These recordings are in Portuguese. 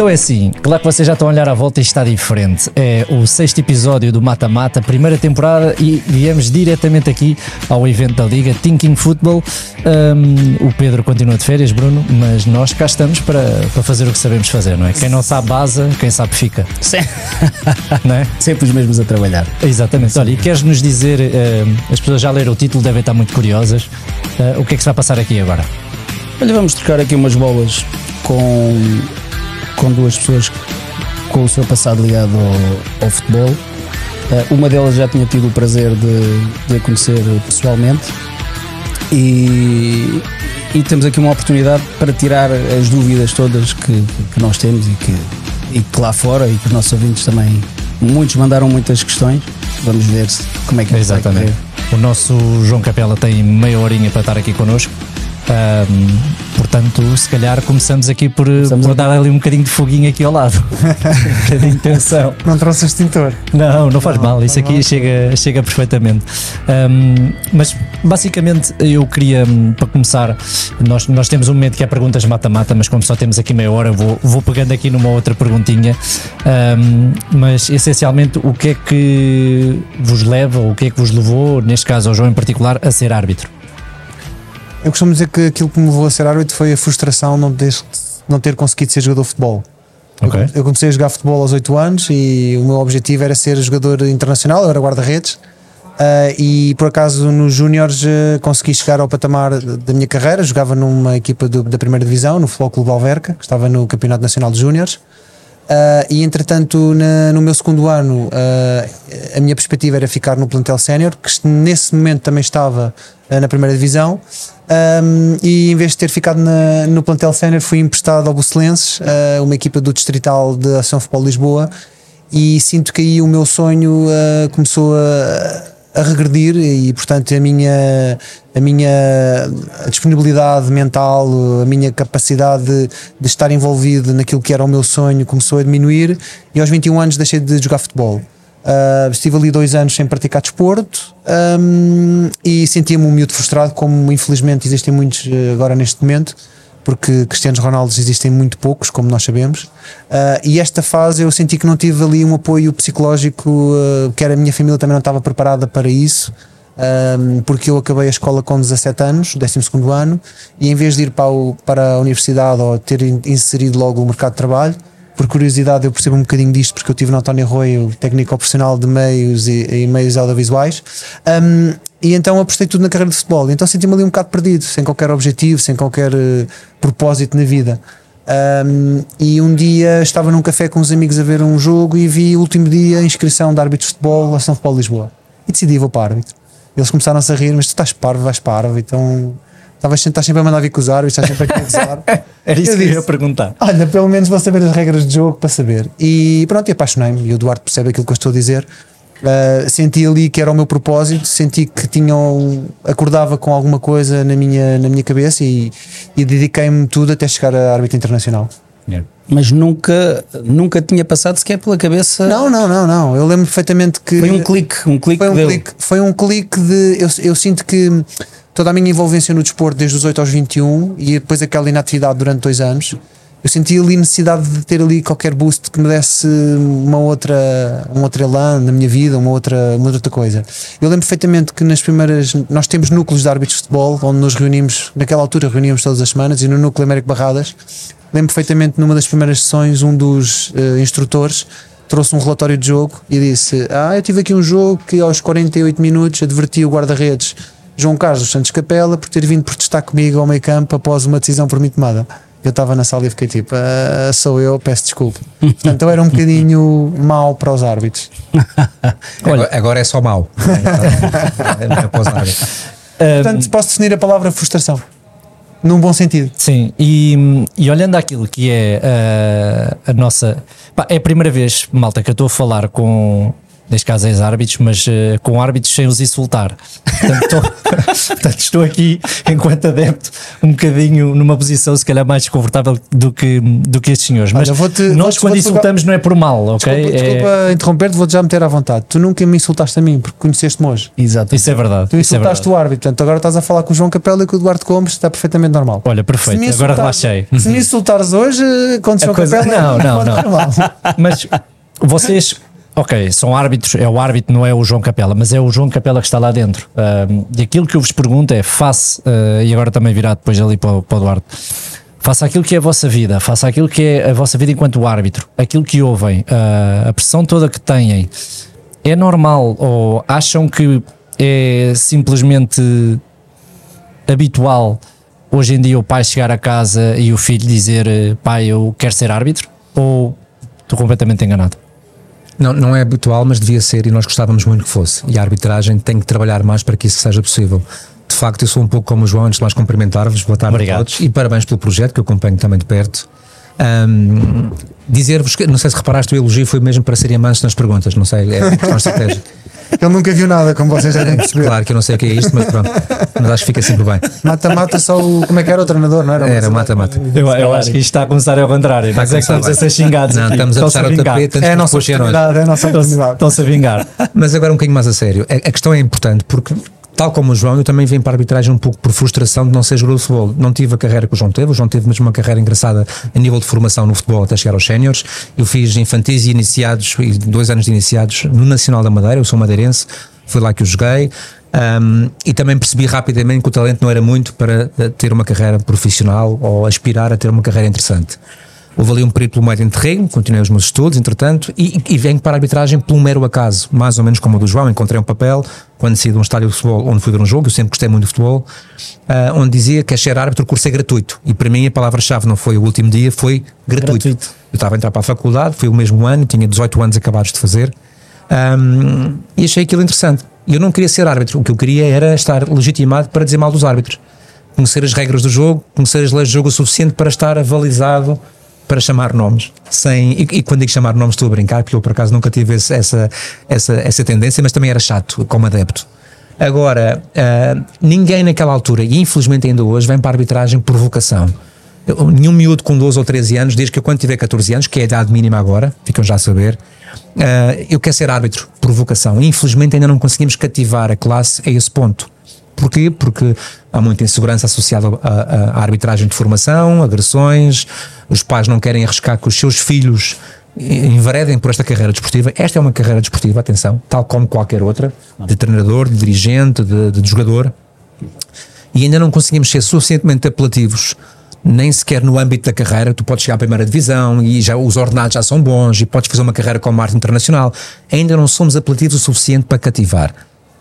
Então é assim, claro que vocês já estão a olhar à volta e está diferente. É o sexto episódio do Mata Mata, primeira temporada, e viemos diretamente aqui ao evento da Liga Thinking Football. Um, o Pedro continua de férias, Bruno, mas nós cá estamos para, para fazer o que sabemos fazer, não é? Quem não sabe base, quem sabe fica. Sim. Não é? Sempre os mesmos a trabalhar. Exatamente. Olha, e queres nos dizer, um, as pessoas já leram o título, devem estar muito curiosas. Uh, o que é que se vai passar aqui agora? Olha, vamos trocar aqui umas bolas com, com duas pessoas com o seu passado ligado ao, ao futebol. Eh, uma delas já tinha tido o prazer de, de a conhecer pessoalmente e, e temos aqui uma oportunidade para tirar as dúvidas todas que, que nós temos e que, e que lá fora e que os nossos ouvintes também, muitos mandaram muitas questões. Vamos ver como é que vai Exatamente. O nosso João Capela tem meia horinha para estar aqui connosco. Ahm, portanto, se calhar começamos aqui por, por dar ali um bocadinho de foguinho aqui ao lado. um bocadinho de tensão. Não trouxe extintor. Não, não faz mal, isso aqui chega, chega perfeitamente. Ahm, mas basicamente eu queria, hum, para começar, nós, nós temos um momento que é perguntas mata-mata, mas como só temos aqui meia hora, vou, vou pegando aqui numa outra perguntinha. Mas essencialmente, o que é que vos leva, ou o que é que vos levou, neste caso ao João em particular, a ser árbitro? Eu costumo dizer que aquilo que me levou a ser árbitro foi a frustração de não ter, não ter conseguido ser jogador de futebol. Eu- Ok. Eu comecei a jogar futebol aos 8 anos e o meu objetivo era ser jogador internacional, eu era guarda-redes. ah, e por acaso nos Júniores ah, consegui chegar ao patamar da minha carreira. Jogava numa equipa do- da primeira divisão, no Futebol Clube Alverca, que estava no Campeonato Nacional de Júniores. Ah, e entretanto, na- no meu segundo ano, ah, a minha perspectiva era ficar no plantel sénior, que nesse momento também estava ah, na primeira divisão. Um, e em vez de ter ficado na- no plantel sénior, fui emprestado ao Bucelenses, uma equipa do Distrital de Ação Futebol Lisboa. E sinto que aí o meu sonho começou a, a regredir e, portanto, a minha, a minha disponibilidade mental, a minha capacidade de, de estar envolvido naquilo que era o meu sonho começou a diminuir. E aos 21 anos deixei de jogar futebol. Uh, estive ali dois anos sem praticar desporto um, e sentia-me um miúdo frustrado, como infelizmente existem muitos uh, agora neste momento, porque Cristianos Ronaldos existem muito poucos, como nós sabemos. Uh, e esta fase eu senti que não tive ali um apoio psicológico, uh, quer a minha família também não estava preparada para isso. um, porque eu acabei a escola com 17 anos, 12 ano, e em vez de ir para, o- para a universidade ou ter in- inserido logo o mercado de trabalho, por curiosidade eu percebo um bocadinho disto porque eu tive no António Arroio técnico profissional de meios e, e meios audiovisuais Um, e então apostei tudo na carreira de futebol então senti-me ali um bocado perdido sem qualquer objetivo, sem qualquer eh, propósito na vida Um, e um dia estava num café com uns amigos a ver um jogo e vi o último dia a inscrição de árbitros de futebol a São Futebol Lisboa e decidi vou para árbitro eles começaram-se a rir, mas tu estás parvo, vais para árbitro então estavas sempre, estás sempre a mandar vir com os árbitros, estás sempre a querer gozar Era isso Eu que eu ia disse. perguntar. Olha, pelo menos vou saber as regras de jogo para saber. E pronto, e apaixonei-me. E o Duarte percebe aquilo que eu estou a dizer. Uh, senti ali que era o meu propósito, senti que tinham acordava com alguma coisa na minha, na minha cabeça e, e dediquei-me tudo até chegar a árbitro internacional. Mas nunca, nunca tinha passado sequer pela cabeça. Não, não, não, não. Eu lembro perfeitamente que Foi um clique, um clique foi um clique, foi um clique de. Eu, eu sinto que toda a minha envolvência no desporto, desde os 8 aos 21 e depois aquela inatividade durante dois anos, eu senti ali necessidade de ter ali qualquer boost que me desse uma outra, um outro elan na minha vida, uma outra, uma outra coisa. Eu lembro perfeitamente que nas primeiras. Nós temos núcleos de árbitros de futebol, onde nos reunimos, naquela altura reuníamos todas as semanas, e no núcleo Américo Barradas, lembro perfeitamente numa das primeiras sessões, um dos eh, instrutores trouxe um relatório de jogo e disse: Ah, eu tive aqui um jogo que aos 48 minutos adverti o guarda-redes João Carlos Santos Capela por ter vindo protestar comigo ao meio campo após uma decisão por mim tomada. Eu estava na sala e fiquei tipo: "Ah, Sou eu, peço desculpa. Portanto, eu era um bocadinho mau para os árbitros. Agora, agora é só mau. É para os árbitros. Portanto, posso definir a palavra frustração num bom sentido. Sim, e, e olhando aquilo que é uh, a nossa. pá, é a primeira vez, malta, que eu estou a falar com, neste caso ex-árbitros, mas uh, com árbitros sem os insultar. Portanto estou, portanto, estou aqui, enquanto adepto, um bocadinho numa posição se calhar mais desconfortável do que, do que estes senhores. Mas Olha, nós, quando insultamos, não é por mal, ok? Desculpa, é... desculpa interromper-te, vou-te já meter à vontade. Tu nunca me insultaste a mim, porque conheceste-me hoje. Exato. Isso é verdade. Tu é insultaste é o árbitro, portanto agora estás a falar com o João Capela e com o Eduardo Gomes, está perfeitamente normal. Olha, perfeito, agora relaxei. Se me insultares hoje, contra o João coisa... Capela, não, não, não. Mas vocês Ok, são árbitros, é o árbitro, não é o João Capela, mas é o João Capela que está lá dentro. E aquilo que eu vos pergunto é: face, uh, e agora também virá depois ali para, para o Eduardo, faça aquilo que é a vossa vida, faça aquilo que é a vossa vida enquanto árbitro, aquilo que ouvem, uh, a pressão toda que têm, é normal ou acham que é simplesmente habitual hoje em dia o pai chegar a casa e o filho dizer pai, eu quero ser árbitro? Ou estou completamente enganado? Não, não é habitual, mas devia ser e nós gostávamos muito que fosse. E a arbitragem tem que trabalhar mais para que isso seja possível. De facto, eu sou um pouco como o João, antes de mais cumprimentar-vos, boa tarde Obrigado. a todos e parabéns pelo projeto que eu acompanho também de perto. Um, Dizer-vos que, não sei se reparaste, o elogio foi mesmo para serem mansos nas perguntas, não sei, é uma estratégia. Ele nunca viu nada, como vocês já devem perceber. Claro que eu não sei o que é isto, mas pronto. Mas acho que fica sempre bem. Mata-mata só o. Como é que era o treinador, não era? Era mata-mata. Eu, eu, acho que isto está a começar ao contrário. Nós é que estamos a ser xingados. Não, aqui. estamos a puxar o tapete é a nossa oportunidade. É a nossa oportunidade. Estão-se a vingar. Mas agora um bocadinho mais a sério. A, a questão é importante porque tal como o João, eu também venho para a arbitragem um pouco por frustração de não ser jogador de futebol. Não tive a carreira que o João teve, o João teve mesmo uma carreira engraçada a nível de formação no futebol até chegar aos séniores. Eu fiz infantis e iniciados, dois anos de iniciados no Nacional da Madeira, eu sou madeirense, foi lá que eu joguei. Um, e também percebi rapidamente que o talento não era muito para eh, ter uma carreira profissional ou aspirar a ter uma carreira interessante. Houve ali um período pelo meio de interregno, continuei os meus estudos, entretanto, e, e venho para a arbitragem por um mero acaso, mais ou menos como o do João. Encontrei um papel quando saí de um estádio de futebol onde fui ver um jogo, eu sempre gostei muito de futebol, uh, onde dizia que a ser árbitro o curso é gratuito. E para mim a palavra-chave não foi o último dia, foi gratuito. gratuito. Eu estava a entrar para a faculdade, foi o mesmo ano, tinha 18 anos acabados de fazer, um, e achei aquilo interessante. Eu não queria ser árbitro, o que eu queria era estar legitimado para dizer mal dos árbitros. Conhecer as regras do jogo, conhecer as leis do jogo o suficiente para estar avalizado para chamar nomes. Sem, e, e, quando digo chamar nomes estou a brincar, porque eu por acaso nunca tive esse, essa, essa, essa tendência, mas também era chato como adepto. Agora, uh, ninguém naquela altura, e infelizmente ainda hoje, vem para a arbitragem por vocação. Eu, nenhum miúdo com 12 ou 13 anos, desde que eu quando tiver 14 anos, que é a idade mínima agora, ficam já a saber, uh, eu quero ser árbitro por vocação. Infelizmente ainda não conseguimos cativar a classe a esse ponto. Porquê? Porque há muita insegurança associada à, arbitragem de formação, agressões, os pais não querem arriscar que os seus filhos enveredem por esta carreira desportiva. Esta é uma carreira desportiva, atenção, tal como qualquer outra, de treinador, de dirigente, de, de jogador. E ainda não conseguimos ser suficientemente apelativos nem sequer no âmbito da carreira, tu podes chegar à primeira divisão e já os ordenados já são bons e podes fazer uma carreira como arte internacional. Ainda não somos apelativos o suficiente para cativar.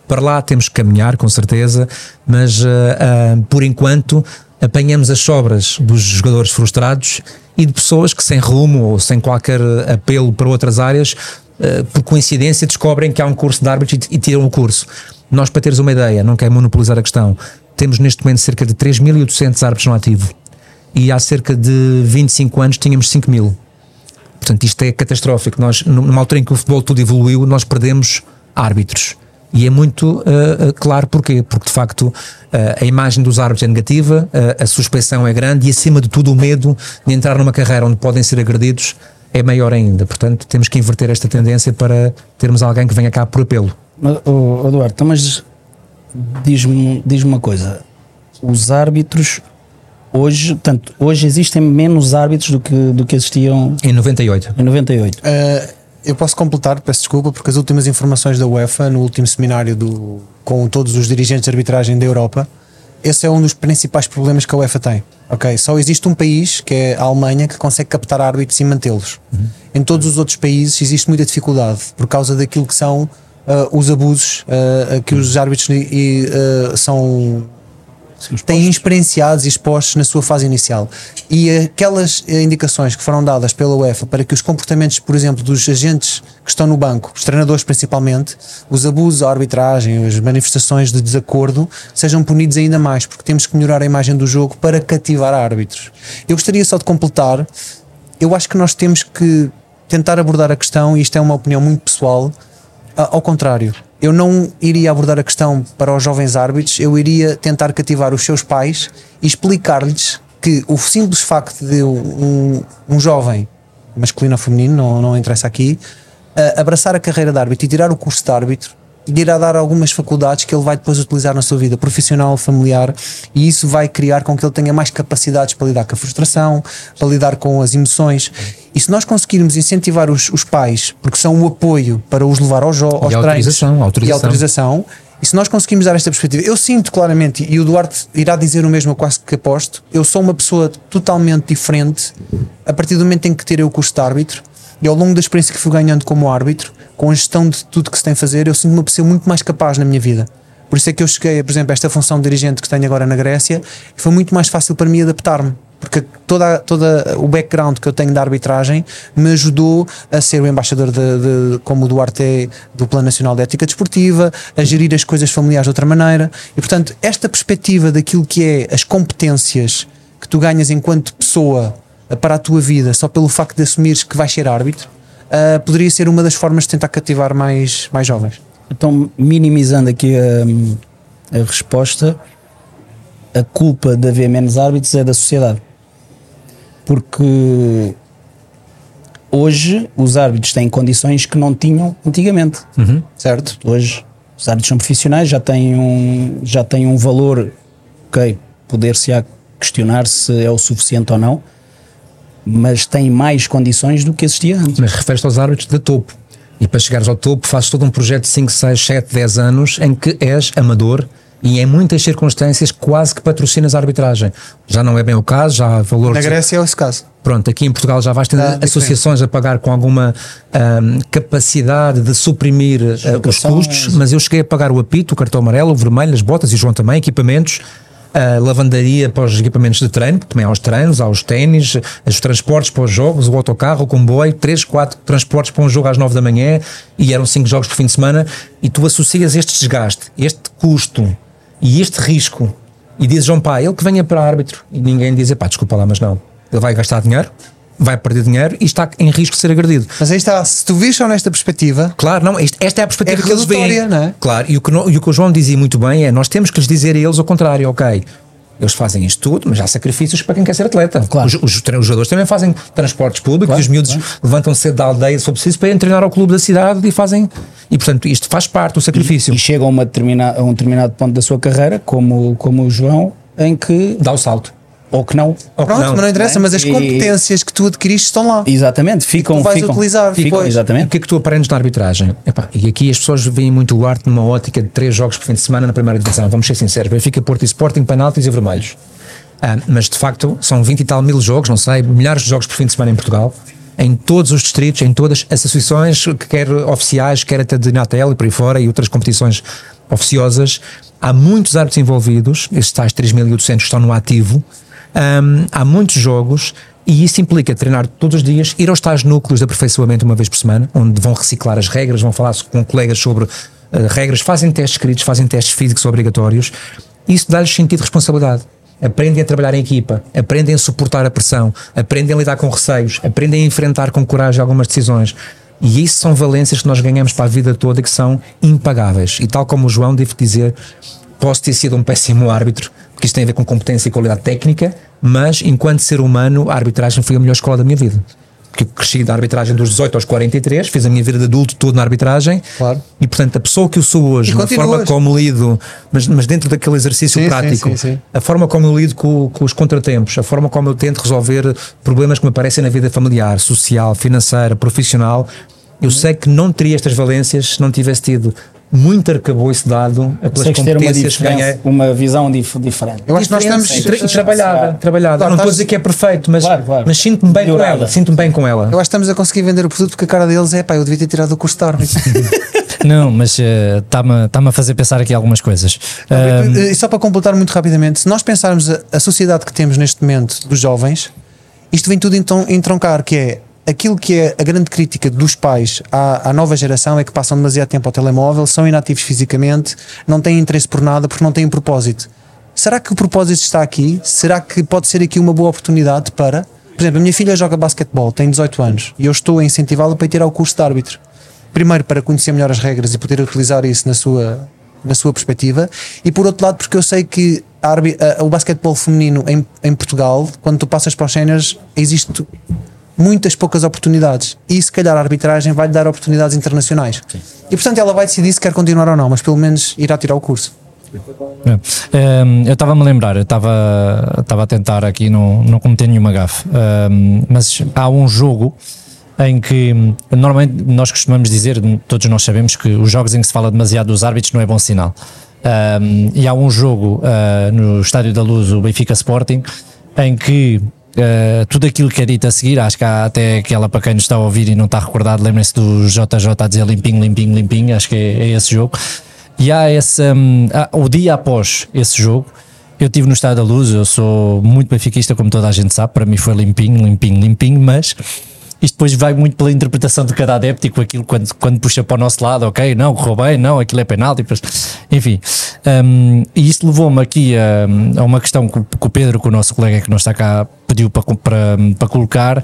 Para lá temos que caminhar, com certeza, mas uh, uh, por enquanto apanhamos as sobras dos jogadores frustrados e de pessoas que, sem rumo ou sem qualquer apelo para outras áreas, uh, por coincidência, descobrem que há um curso de árbitros e, e tiram o curso. Nós, para teres uma ideia, não quero monopolizar a questão, temos neste momento cerca de 3.800 árbitros no ativo e há cerca de 25 anos tínhamos 5 mil. Portanto, isto é catastrófico. Nós, numa altura em que o futebol tudo evoluiu, nós perdemos árbitros. E é muito uh, claro porquê. Porque de facto uh, a imagem dos árbitros é negativa, uh, a suspeição é grande e acima de tudo o medo de entrar numa carreira onde podem ser agredidos é maior ainda. Portanto, temos que inverter esta tendência para termos alguém que venha cá por apelo. Oh, Eduardo, então, mas diz-me diz uma coisa: os árbitros hoje, tanto, hoje existem menos árbitros do que, do que existiam em 98. Em 98. Uh, eu posso completar, peço desculpa, porque as últimas informações da UEFA, no último seminário do, com todos os dirigentes de arbitragem da Europa, esse é um dos principais problemas que a UEFA tem. Ok, só existe um país, que é a Alemanha, que consegue captar árbitros e mantê-los. Uhum. Em todos os outros países existe muita dificuldade por causa daquilo que são uh, os abusos uh, que os árbitros uh, são têm experienciados e expostos na sua fase inicial. E aquelas indicações que foram dadas pela UEFA para que os comportamentos, por exemplo, dos agentes que estão no banco, os treinadores principalmente, os abusos à arbitragem, as manifestações de desacordo, sejam punidos ainda mais, porque temos que melhorar a imagem do jogo para cativar árbitros. Eu gostaria só de completar, eu acho que nós temos que tentar abordar a questão, e isto é uma opinião muito pessoal, ao contrário, eu não iria abordar a questão para os jovens árbitros, eu iria tentar cativar os seus pais e explicar-lhes que o simples facto de um, um jovem, masculino ou feminino, não, não interessa aqui, a- abraçar a carreira de árbitro e tirar o curso de árbitro lhe irá dar algumas faculdades que ele vai depois utilizar na sua vida profissional, familiar, e isso vai criar com que ele tenha mais capacidades para lidar com a frustração, para lidar com as emoções. E se nós conseguirmos incentivar os, os pais, porque são o apoio para os levar aos, aos treinos autorização, autorização. e autorização, e se nós conseguirmos dar esta perspectiva, eu sinto claramente, e o Duarte irá dizer o mesmo, eu quase que aposto, eu sou uma pessoa totalmente diferente a partir do momento em que tirei o curso de árbitro e ao longo da experiência que fui ganhando como árbitro, com a gestão de tudo que se tem a fazer, eu sinto-me uma pessoa muito mais capaz na minha vida. Por isso é que eu cheguei, por exemplo, a esta função de dirigente que tenho agora na Grécia, e foi muito mais fácil para mim adaptar-me. Porque toda, toda o background que eu tenho da arbitragem me ajudou a ser o embaixador de, de- como o Duarte é, do Plano Nacional de Ética Desportiva, a gerir as coisas familiares de outra maneira. E portanto, esta perspectiva daquilo que é as competências que tu ganhas enquanto pessoa para a tua vida, só pelo facto de assumires que vais ser árbitro, eh, poderia ser uma das formas de tentar cativar mais, mais jovens. Então, minimizando aqui a, a resposta, a culpa de haver menos árbitros é da sociedade. Porque hoje os árbitros têm condições que não tinham antigamente. Certo? Hoje os árbitros são profissionais, já têm um, já têm um valor, ok, poder-se-á questionar se é o suficiente ou não, mas têm mais condições do que existia antes. Mas refere-te aos árbitros de topo. E para chegares ao topo, fazes todo um projeto de 5, 6, 7, 10 anos em que és amador e em muitas circunstâncias quase que patrocinas a arbitragem. Já não é bem o caso, já há valores. Na Grécia é esse caso. Pronto, aqui em Portugal já vais ter Ah, associações a pagar com alguma ahm, capacidade de suprimir ah, os custos, mas eu cheguei a pagar o apito, o cartão amarelo, o vermelho, as botas e o João também, equipamentos, a lavandaria para os equipamentos de treino, também há os treinos, há os ténis, os transportes para os jogos, o autocarro, o comboio, 3, 4 transportes para um jogo às 9 da manhã e eram 5 jogos por fim de semana. E tu associas este desgaste, este custo e este risco e dizes, João pá, ele que venha para árbitro. E ninguém diz, pá, desculpa lá, mas não, ele vai gastar dinheiro, vai perder dinheiro e está em risco de ser agredido. Mas aí está, se tu só nesta perspectiva, Claro, não, isto- esta é a perspectiva É que eles veem. não é? Claro, e o, que, e o que o João dizia muito bem é: nós temos que lhes dizer a eles o contrário, ok. Eles fazem isto tudo, mas há sacrifícios para quem quer ser atleta. Claro. Os, os, os jogadores também fazem transportes públicos Claro, e os miúdos levantam-se cedo da aldeia, se for preciso, para irem treinar ao clube da cidade e fazem. E portanto, isto faz parte do sacrifício. E chega a, uma determina, a um determinado ponto da sua carreira, como, como o João, em que, Dá o salto. Ou que não, Ou que pronto, não. mas não interessa, Não é? mas as E- competências que tu adquiriste estão lá. exatamente, ficam. tu vais ficam, utilizar ficam, depois. O Exatamente. que é que tu aprendes na arbitragem? Epá, e aqui as pessoas veem muito o arte numa ótica de três jogos por fim de semana na primeira divisão. Vamos ser sinceros: Benfica, Porto e Sporting, penaltis e vermelhos. Ah, mas de facto são 20 e tal mil jogos, não sei, milhares de jogos por fim de semana em Portugal, em todos os distritos, em todas as associações, quer oficiais, quer até de Natel e por aí fora, e outras competições oficiosas. Há muitos árbitros envolvidos, estes tais 3.800 que estão no ativo, Ahm, há muitos jogos e isso implica treinar todos os dias, ir aos tais núcleos de aperfeiçoamento uma vez por semana, onde vão reciclar as regras, vão falar com colegas sobre eh, regras, fazem testes escritos, fazem testes físicos obrigatórios. Isso dá-lhes sentido de responsabilidade. Aprendem a trabalhar em equipa, aprendem a suportar a pressão, aprendem a lidar com receios, aprendem a enfrentar com coragem algumas decisões. E isso são valências que nós ganhamos para a vida toda que são impagáveis. E tal como o João, devo dizer, posso ter sido um péssimo árbitro, porque isto tem a ver com competência e qualidade técnica, mas enquanto ser humano, a arbitragem foi a melhor escola da minha vida. Porque eu cresci da arbitragem dos 18 aos 43, fiz a minha vida de adulto todo na arbitragem. Claro. E portanto, a pessoa que eu sou hoje, a forma como lido, mas, mas dentro daquele exercício Sim, sim, prático, sim, sim. a forma como eu lido com, com os contratempos, a forma como eu tento resolver problemas que me aparecem na vida familiar, social, financeira, profissional, eu sei que não teria estas valências se não tivesse tido muito arcabouço dado pelas ter uma, competências que diferença, uma visão dif- diferente. Eu acho que nós estamos. e tra- e trabalhada, trabalhada. Claro, não estou a dizer que é perfeito, mas, Claro, claro. mas sinto-me bem com Melhorada. ela. Sinto-me bem com ela. Eu acho que estamos a conseguir vender o produto porque a cara deles é pá, eu devia ter tirado o curso de árbitro. Não, mas está-me tá a fazer pensar aqui algumas coisas. E só para completar muito rapidamente, se nós pensarmos a, a sociedade que temos neste momento dos jovens, isto vem tudo então entroncar, que é aquilo que é a grande crítica dos pais à, à nova geração é que passam demasiado tempo ao telemóvel, são inativos fisicamente, não têm interesse por nada porque não têm propósito. Será que o propósito está aqui? Será que pode ser aqui uma boa oportunidade para. Por exemplo, a minha filha joga basquetebol, tem 18 anos e eu estou a incentivá-la para ir tirar o curso de árbitro. primeiro para conhecer melhor as regras e poder utilizar isso na sua, na sua perspectiva, e por outro lado, porque eu sei que a a- o basquetebol feminino em, em Portugal, quando tu passas para os séniores, existe muitas poucas oportunidades e se calhar a arbitragem vai lhe dar oportunidades internacionais. E portanto ela vai decidir se quer continuar ou não, mas pelo menos irá tirar o curso. É. Um, eu estava-me a lembrar, eu estava estava a tentar aqui não, não cometer nenhuma gafe, Um, mas há um jogo em que normalmente nós costumamos dizer, todos nós sabemos que os jogos em que se fala demasiado dos árbitros não é bom sinal. Um, e há um jogo uh, no Estádio da Luz, o Benfica Sporting, em que uh, tudo aquilo que é dito a seguir, acho que há até aquela para quem nos está a ouvir e não está recordado, lembrem-se do JJ a dizer limpinho, limpinho, limpinho, acho que é, é esse jogo. E há esse, hum, há- o dia após esse jogo, eu estive no Estado da Luz, eu sou muito benfiquista, como toda a gente sabe, para mim foi limpinho, limpinho, limpinho, mas isto depois vai muito pela interpretação de cada adepto aquilo quando, quando puxa para o nosso lado, ok, não, correu bem, não, aquilo é penalti, enfim. Hum, e isto levou-me aqui a, a uma questão que, que o Pedro, que o nosso colega que não está cá, pediu para, para, para colocar.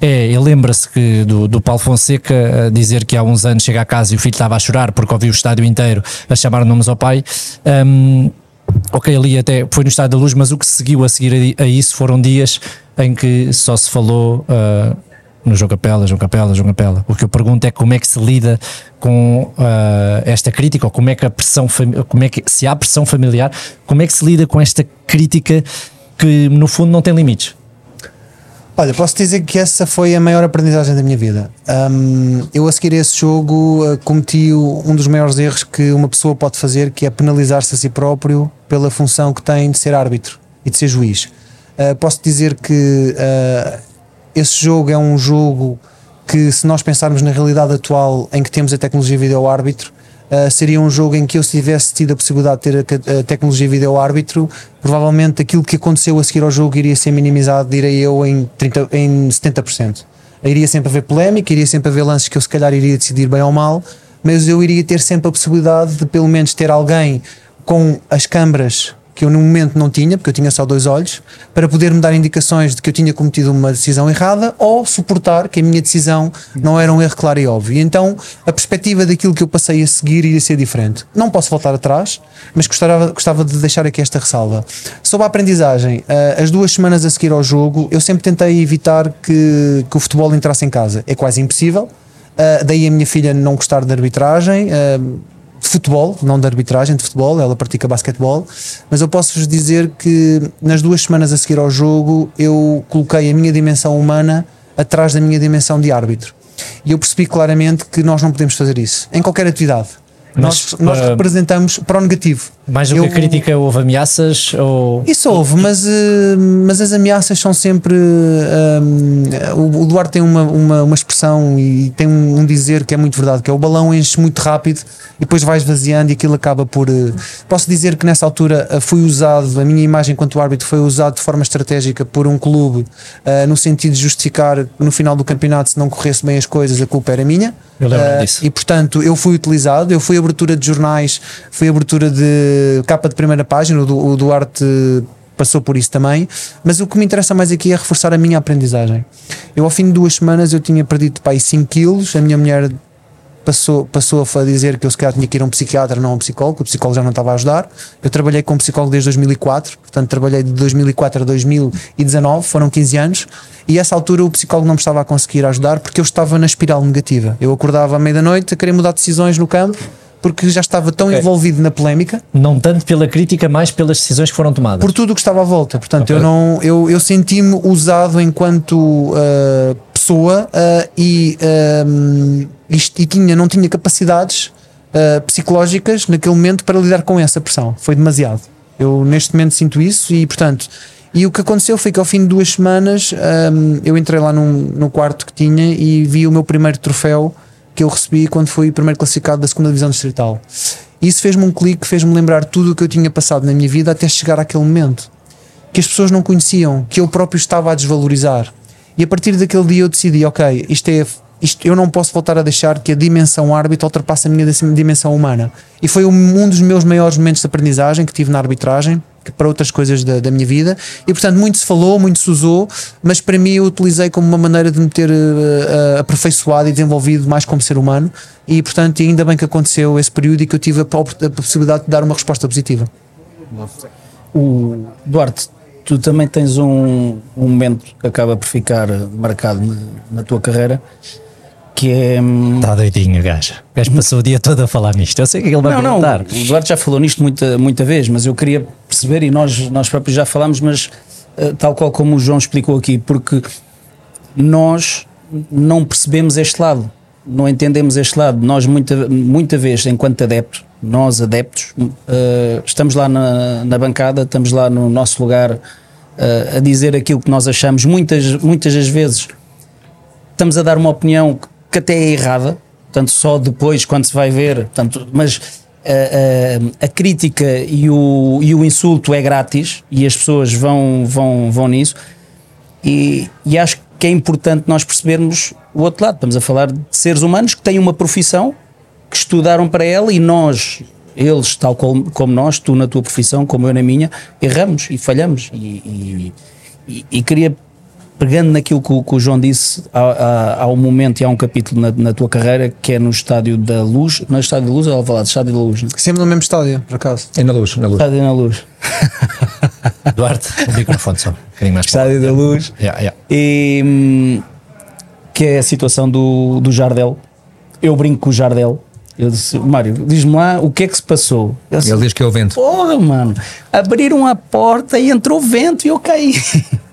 É, ele lembra-se que do, do Paulo Fonseca a dizer que há uns anos chega a casa e o filho estava a chorar porque ouviu o estádio inteiro a chamar nomes ao pai. Hum, ok, ali até foi no Estádio da Luz, mas o que seguiu a seguir a, a isso foram dias em que só se falou ah, no João Capela, João Capela, João Capela. O que eu pergunto é como é que se lida com ah, esta crítica, ou como é que a pressão, como é que, se há pressão familiar, como é que se lida com esta crítica que no fundo não tem limites? Olha, posso dizer que essa foi a maior aprendizagem da minha vida. Hum, eu a seguir a esse jogo uh, cometi um dos maiores erros que uma pessoa pode fazer, que é penalizar-se a si próprio pela função que tem de ser árbitro e de ser juiz. Uh, posso dizer que uh, esse jogo é um jogo que, se nós pensarmos na realidade atual em que temos a tecnologia vídeo-árbitro, Uh, seria um jogo em que eu, se tivesse tido a possibilidade de ter a a, tecnologia vídeo-árbitro, provavelmente aquilo que aconteceu a seguir ao jogo iria ser minimizado, direi eu, em, 30, em 70%. Iria sempre haver polémica, iria sempre haver lances que eu, se calhar, iria decidir bem ou mal, mas eu iria ter sempre a possibilidade de, pelo menos, ter alguém com as câmaras que eu no momento não tinha, porque eu tinha só dois olhos, para poder me dar indicações de que eu tinha cometido uma decisão errada ou suportar que a minha decisão não era um erro claro e óbvio. E então a perspectiva daquilo que eu passei a seguir iria ser diferente. Não posso voltar atrás, mas gostava, gostava de deixar aqui esta ressalva. Sobre a aprendizagem, eh, as duas semanas a seguir ao jogo, eu sempre tentei evitar que, que o futebol entrasse em casa. É quase impossível. Uh, daí a minha filha não gostar de arbitragem, uh, de futebol, não de arbitragem, de futebol, ela pratica basquetebol, mas eu posso-vos dizer que nas duas semanas a seguir ao jogo eu coloquei a minha dimensão humana atrás da minha dimensão de árbitro. E eu percebi claramente que nós não podemos fazer isso, em qualquer atividade. Mas, nós nós uh, representamos para o negativo. Mais do que Eu- a crítica, houve ameaças ou. Isso houve, mas, eh, mas as ameaças são sempre. eh, o, o Duarte tem uma, uma, uma expressão e tem um, um dizer que é muito verdade: que é o balão enche muito rápido e depois vai esvaziando e aquilo acaba por. eh, posso dizer que nessa altura fui usado, a minha imagem enquanto árbitro foi usado de forma estratégica por um clube eh, no sentido de justificar que no final do campeonato, se não corresse bem as coisas, a culpa era minha. Eu lembro Eh, disso. e portanto eu fui utilizado, eu fui abertura de jornais, fui abertura de capa de primeira página, o, Du- o Duarte passou por isso também, mas o que me interessa mais aqui é reforçar a minha aprendizagem. Eu ao fim de duas semanas eu tinha perdido aí 5 quilos, a minha mulher passou, passou a dizer que eu se calhar tinha que ir a um psiquiatra, não a um psicólogo, o psicólogo já não estava a ajudar. Eu trabalhei com um psicólogo desde 2004, portanto trabalhei de 2004 a 2019, foram 15 anos, e essa altura o psicólogo não me estava a conseguir ajudar porque eu estava na espiral negativa. Eu acordava à meia-da-noite a querer mudar decisões no campo porque já estava tão Ok. envolvido na polémica Não tanto pela crítica, mais pelas decisões que foram tomadas. por tudo o que estava à volta. Portanto, Ok. eu não eu, eu senti-me usado enquanto uh, pessoa uh, e, um, isto- e tinha, não tinha capacidades uh, psicológicas naquele momento para lidar com essa pressão. Foi demasiado. Eu neste momento sinto isso e, portanto, e o que aconteceu foi que ao fim de duas semanas um, eu entrei lá num, no quarto que tinha e vi o meu primeiro troféu que eu recebi quando fui primeiro classificado da segunda divisão distrital. Isso fez-me um clique, fez-me lembrar tudo o que eu tinha passado na minha vida até chegar àquele momento que as pessoas não conheciam, que eu próprio estava a desvalorizar. E a partir daquele dia eu decidi, ok, isto é isto, eu não posso voltar a deixar que a dimensão árbitro ultrapasse a minha dimensão humana. E foi um, um dos meus maiores momentos de aprendizagem que tive na arbitragem. Para outras coisas da, da minha vida. E portanto muito se falou, muito se usou, mas para mim eu utilizei como uma maneira de me ter uh, uh, aperfeiçoado e desenvolvido mais como ser humano. E portanto ainda bem que aconteceu esse período e que eu tive a, a possibilidade de dar uma resposta positiva. O Duarte, tu também tens um, um momento que acaba por ficar marcado na, na tua carreira que é. Está doidinho, gajo. O gajo passou o dia todo a falar nisto. Eu sei o que ele vai não, perguntar. Não, o Duarte já falou nisto muita, muita vez, mas eu queria perceber, e nós, nós próprios já falámos, mas uh, tal qual como o João explicou aqui, porque nós não percebemos este lado, não entendemos este lado. Nós, muita, muita vez, enquanto adeptos, nós adeptos, uh, estamos lá na, na bancada, estamos lá no nosso lugar uh, a dizer aquilo que nós achamos, muitas, muitas das vezes estamos a dar uma opinião que até é errada, portanto, só depois, quando se vai ver, portanto, mas a, a, a, crítica e o, e o insulto é grátis e as pessoas vão, vão, vão nisso. E, e acho que é importante nós percebermos o outro lado. Estamos a falar de seres humanos que têm uma profissão, que estudaram para ela e nós, eles, tal como, como nós, tu na tua profissão, como eu na minha, erramos e falhamos. E, e, e, e queria pegando naquilo que o, que o João disse, há, há, há, um momento e há um capítulo na, na, tua carreira que é no Estádio da Luz. Não é Estádio da Luz ou falar de Estádio da Luz? Né? Sempre no mesmo estádio, por acaso. É na Luz, na Luz. Estádio na Luz. Duarte, o microfone só. Um bocadinho mais Estádio da Luz. Yeah, yeah. E, hum, que é a situação do, do Jardel. Eu brinco com o Jardel. Eu disse, Mário, diz-me lá o que é que se passou. Ele, disse, Ele diz que é o vento. Porra, mano, abriram a porta e entrou vento e eu caí.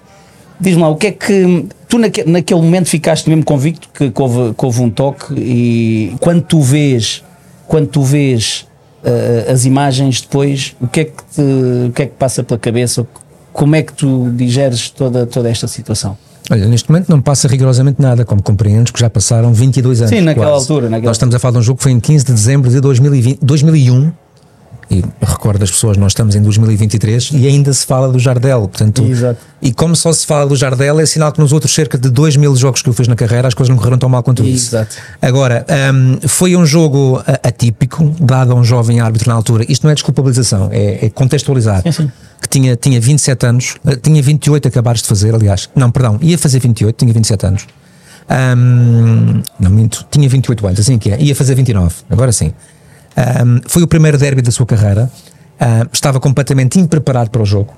Diz-me lá, o que é que. Tu naque, naquele momento ficaste mesmo convicto que, que, houve, que houve um toque e quando tu vês, quando tu vês uh, as imagens depois, o que, é que te, o que é que passa pela cabeça? Como é que tu digeres toda, toda esta situação? Olha, neste momento não passa rigorosamente nada, como compreendes, que já passaram 22 anos. Sim, naquela quase. altura. Naquela Nós estamos a falar de um jogo que foi em 15 de dezembro de 2020, 2001 e recordo as pessoas, nós estamos em 2023 e ainda se fala do Jardel. Portanto, Exato. E como só se fala do Jardel, é sinal que nos outros cerca de 2 mil jogos que eu fiz na carreira as coisas não correram tão mal quanto isso. Exato. Agora, um, foi um jogo atípico, dado a um jovem árbitro na altura. Isto não é desculpabilização, é, é contextualizar. Sim, sim. Que tinha, tinha 27 anos, eh, tinha 28 acabares de fazer, aliás. Não, perdão, ia fazer 28, tinha 27 anos. Um, não minto, tinha 28 anos, assim que é. Ia fazer 29, agora sim. Um, foi o primeiro derby da sua carreira. Estava completamente impreparado para o jogo.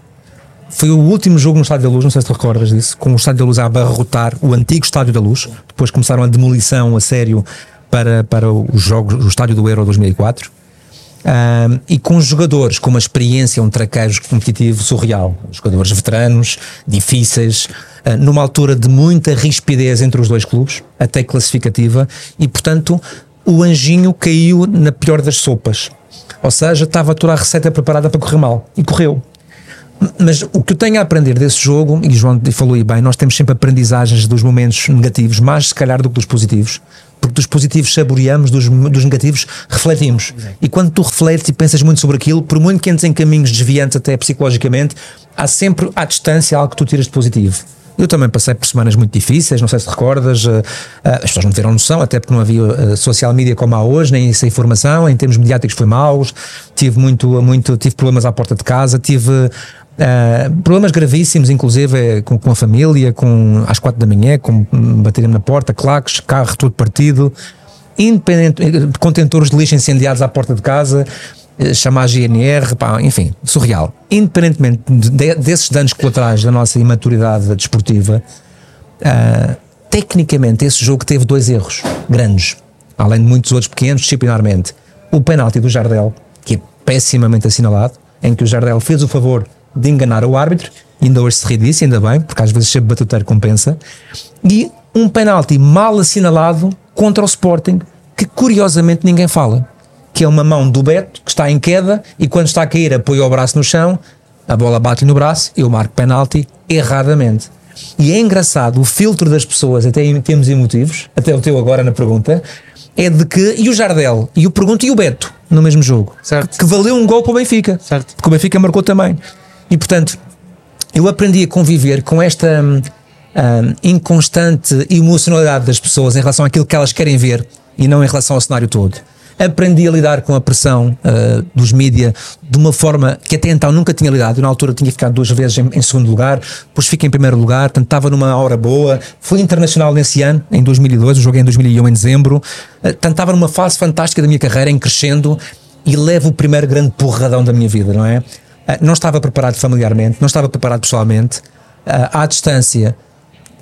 Foi o último jogo no Estádio da Luz, não sei se te recordas disso, com o Estádio da Luz a abarrotar o antigo Estádio da Luz. Depois começaram a demolição a sério para, para os jogos, o Estádio do Euro 2004. Um, e com jogadores com uma experiência, um traquejo competitivo surreal. Jogadores veteranos, difíceis, uh, numa altura de muita rispidez entre os dois clubes, até classificativa, e portanto o anjinho caiu na pior das sopas. Ou seja, estava toda a receita preparada para correr mal. E correu. Mas o que eu tenho a aprender desse jogo, e João falou aí bem, nós temos sempre aprendizagens dos momentos negativos, mais se calhar do que dos positivos. Porque dos positivos saboreamos, dos, dos negativos refletimos. E quando tu refletes e pensas muito sobre aquilo, por muito que entres em caminhos desviantes até psicologicamente, há sempre à distância algo que tu tiras de positivo. Eu também passei por semanas muito difíceis, não sei se recordas, uh, uh, as pessoas não tiveram noção, até porque não havia uh, social media como há hoje, nem essa informação, em termos mediáticos foi maus, tive muito, muito, tive problemas à porta de casa, tive problemas gravíssimos, inclusive com, com, a família, com às quatro da manhã, com baterem na porta, claques, carro todo partido, independente, contentores de lixo incendiados à porta de casa, eh, chamar GNR, pá, enfim, surreal. Independentemente de, desses danos colaterais da nossa imaturidade desportiva, uh, tecnicamente esse jogo teve dois erros grandes, além de muitos outros pequenos, disciplinarmente. O penalti do Jardel, que é pessimamente assinalado, em que o Jardel fez o favor de enganar o árbitro, ainda hoje se ri disso, ainda bem, porque às vezes sempre batuteiro compensa, e um penalti mal assinalado contra o Sporting, que curiosamente ninguém fala que é uma mão do Beto, que está em queda, e quando está a cair apoia o braço no chão, a bola bate no braço, eu marco penalti erradamente. E é engraçado, o filtro das pessoas, até em termos emotivos, até o teu agora na pergunta, é de que, e o Jardel, e o Pergunto e o Beto, no mesmo jogo, certo. que valeu um gol para o Benfica, certo. porque o Benfica marcou também. E portanto, eu aprendi a conviver com esta hum, hum, inconstante emocionalidade das pessoas em relação àquilo que elas querem ver e não em relação ao cenário todo aprendi a lidar com a pressão uh, dos mídia de uma forma que até então nunca tinha lidado. Eu, na altura tinha ficado duas vezes em, em, segundo lugar, depois fiquei em primeiro lugar, portanto estava numa hora boa. Fui internacional nesse ano, em 2002, eu joguei em 2001 em dezembro. Uh, estava numa fase fantástica da minha carreira, em crescendo, e levo o primeiro grande porradão da minha vida, não é? Uh, não estava preparado familiarmente, não estava preparado pessoalmente, uh, à distância,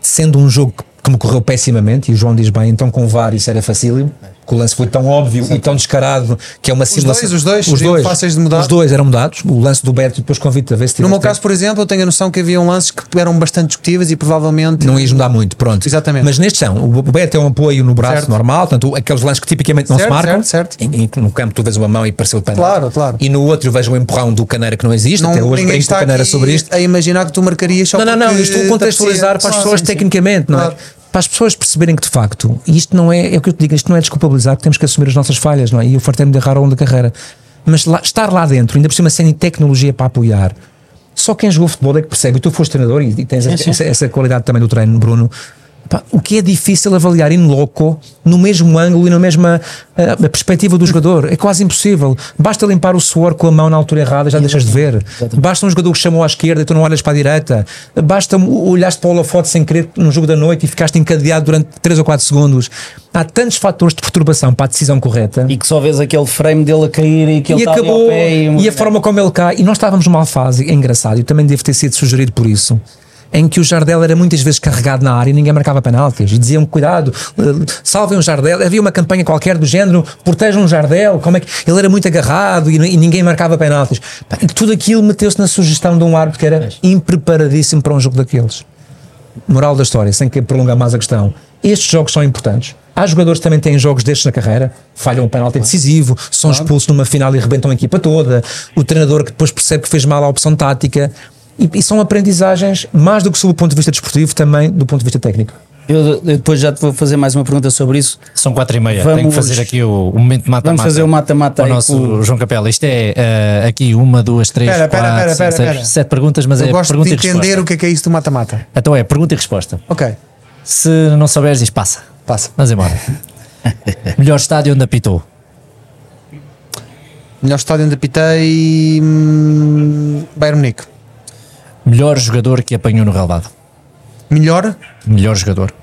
sendo um jogo que me correu pessimamente, e o João diz bem, então com o VAR isso era facílimo o lance foi tão óbvio Exato. e tão descarado que é uma simulação. Os dois, os dois, os dois fáceis de mudar. Os dois eram mudados. O lance do Beto e depois convido a ver se No meu caso, por exemplo, eu tenho a noção que havia lances que eram bastante discutíveis e provavelmente. Não ias mudar muito, pronto. Exatamente. Mas nestes são. O Beto é um apoio no braço certo. normal, portanto, aqueles lances que tipicamente não certo, se marcam. Certo, certo. E, no campo tu vês uma mão e pareceu penal. Claro, claro. E no outro eu vejo o empurrão do Caneira que não existe. Não, Até hoje brinco com o Caneira sobre isto. A imaginar que tu marcarias só Não, não, não. Estou a contextualizar para as pessoas tecnicamente, não é? Para as pessoas perceberem que de facto, e isto não é, é o que eu te digo, isto não é desculpabilizar, porque temos que assumir as nossas falhas, não é? E eu fartei-me de errar ao longo da carreira. Mas lá, estar lá dentro, ainda por cima sem tecnologia para apoiar, só quem jogou futebol é que percebe, e tu foste treinador e, e tens é, essa, essa, qualidade também do treino, Bruno, o que é difícil avaliar in loco, no mesmo ângulo e na mesma uh, perspectiva do jogador. É quase impossível. Basta limpar o suor com a mão na altura errada, já deixas de ver. Basta um jogador que chamou à esquerda e tu não olhas para a direita. Basta olhaste para o holofote sem querer no jogo da noite e ficaste encadeado durante 3 ou 4 segundos. Há tantos fatores de perturbação para a decisão correta. E que só vês aquele frame dele a cair e que ele está acabou, e, e a forma como ele cai. E nós estávamos numa fase, é engraçado, e também deve ter sido sugerido por isso em que o Jardel era muitas vezes carregado na área e ninguém marcava penaltis. E diziam cuidado, eh, salvem o Jardel. Havia uma campanha qualquer do género, protejam o Jardel. Como é que ele era muito agarrado e, e ninguém marcava penaltis. E tudo aquilo meteu-se na sugestão de um árbitro que era impreparadíssimo para um jogo daqueles. Moral da história, sem que prolongar mais a questão. Estes jogos são importantes. Há jogadores que também têm jogos destes na carreira, falham um penalti decisivo, são expulsos numa final e rebentam a equipa toda. O treinador que depois percebe que fez mal a opção tática e, e, são aprendizagens, mais do que sob o ponto de vista desportivo, também do ponto de vista técnico. Eu, depois já te vou fazer mais uma pergunta sobre isso. São quatro e meia, vamos, tenho que fazer aqui o, o momento mata-mata. Vamos fazer o mata-mata aí. O nosso com... João Capela, isto é uh, aqui uma, duas, três, pera, quatro, pera, pera, cinco, seis, sete perguntas, mas eu é gosto pergunta de entender o que é, que é isso do mata-mata. Então é pergunta e resposta. Ok. Se não souberes, diz passa. Passa. Vamos embora. Melhor estádio onde apitou? Melhor estádio onde apitei. Hum, Bayern Munique. Melhor jogador que apanhou no relevado. Melhor? Melhor jogador.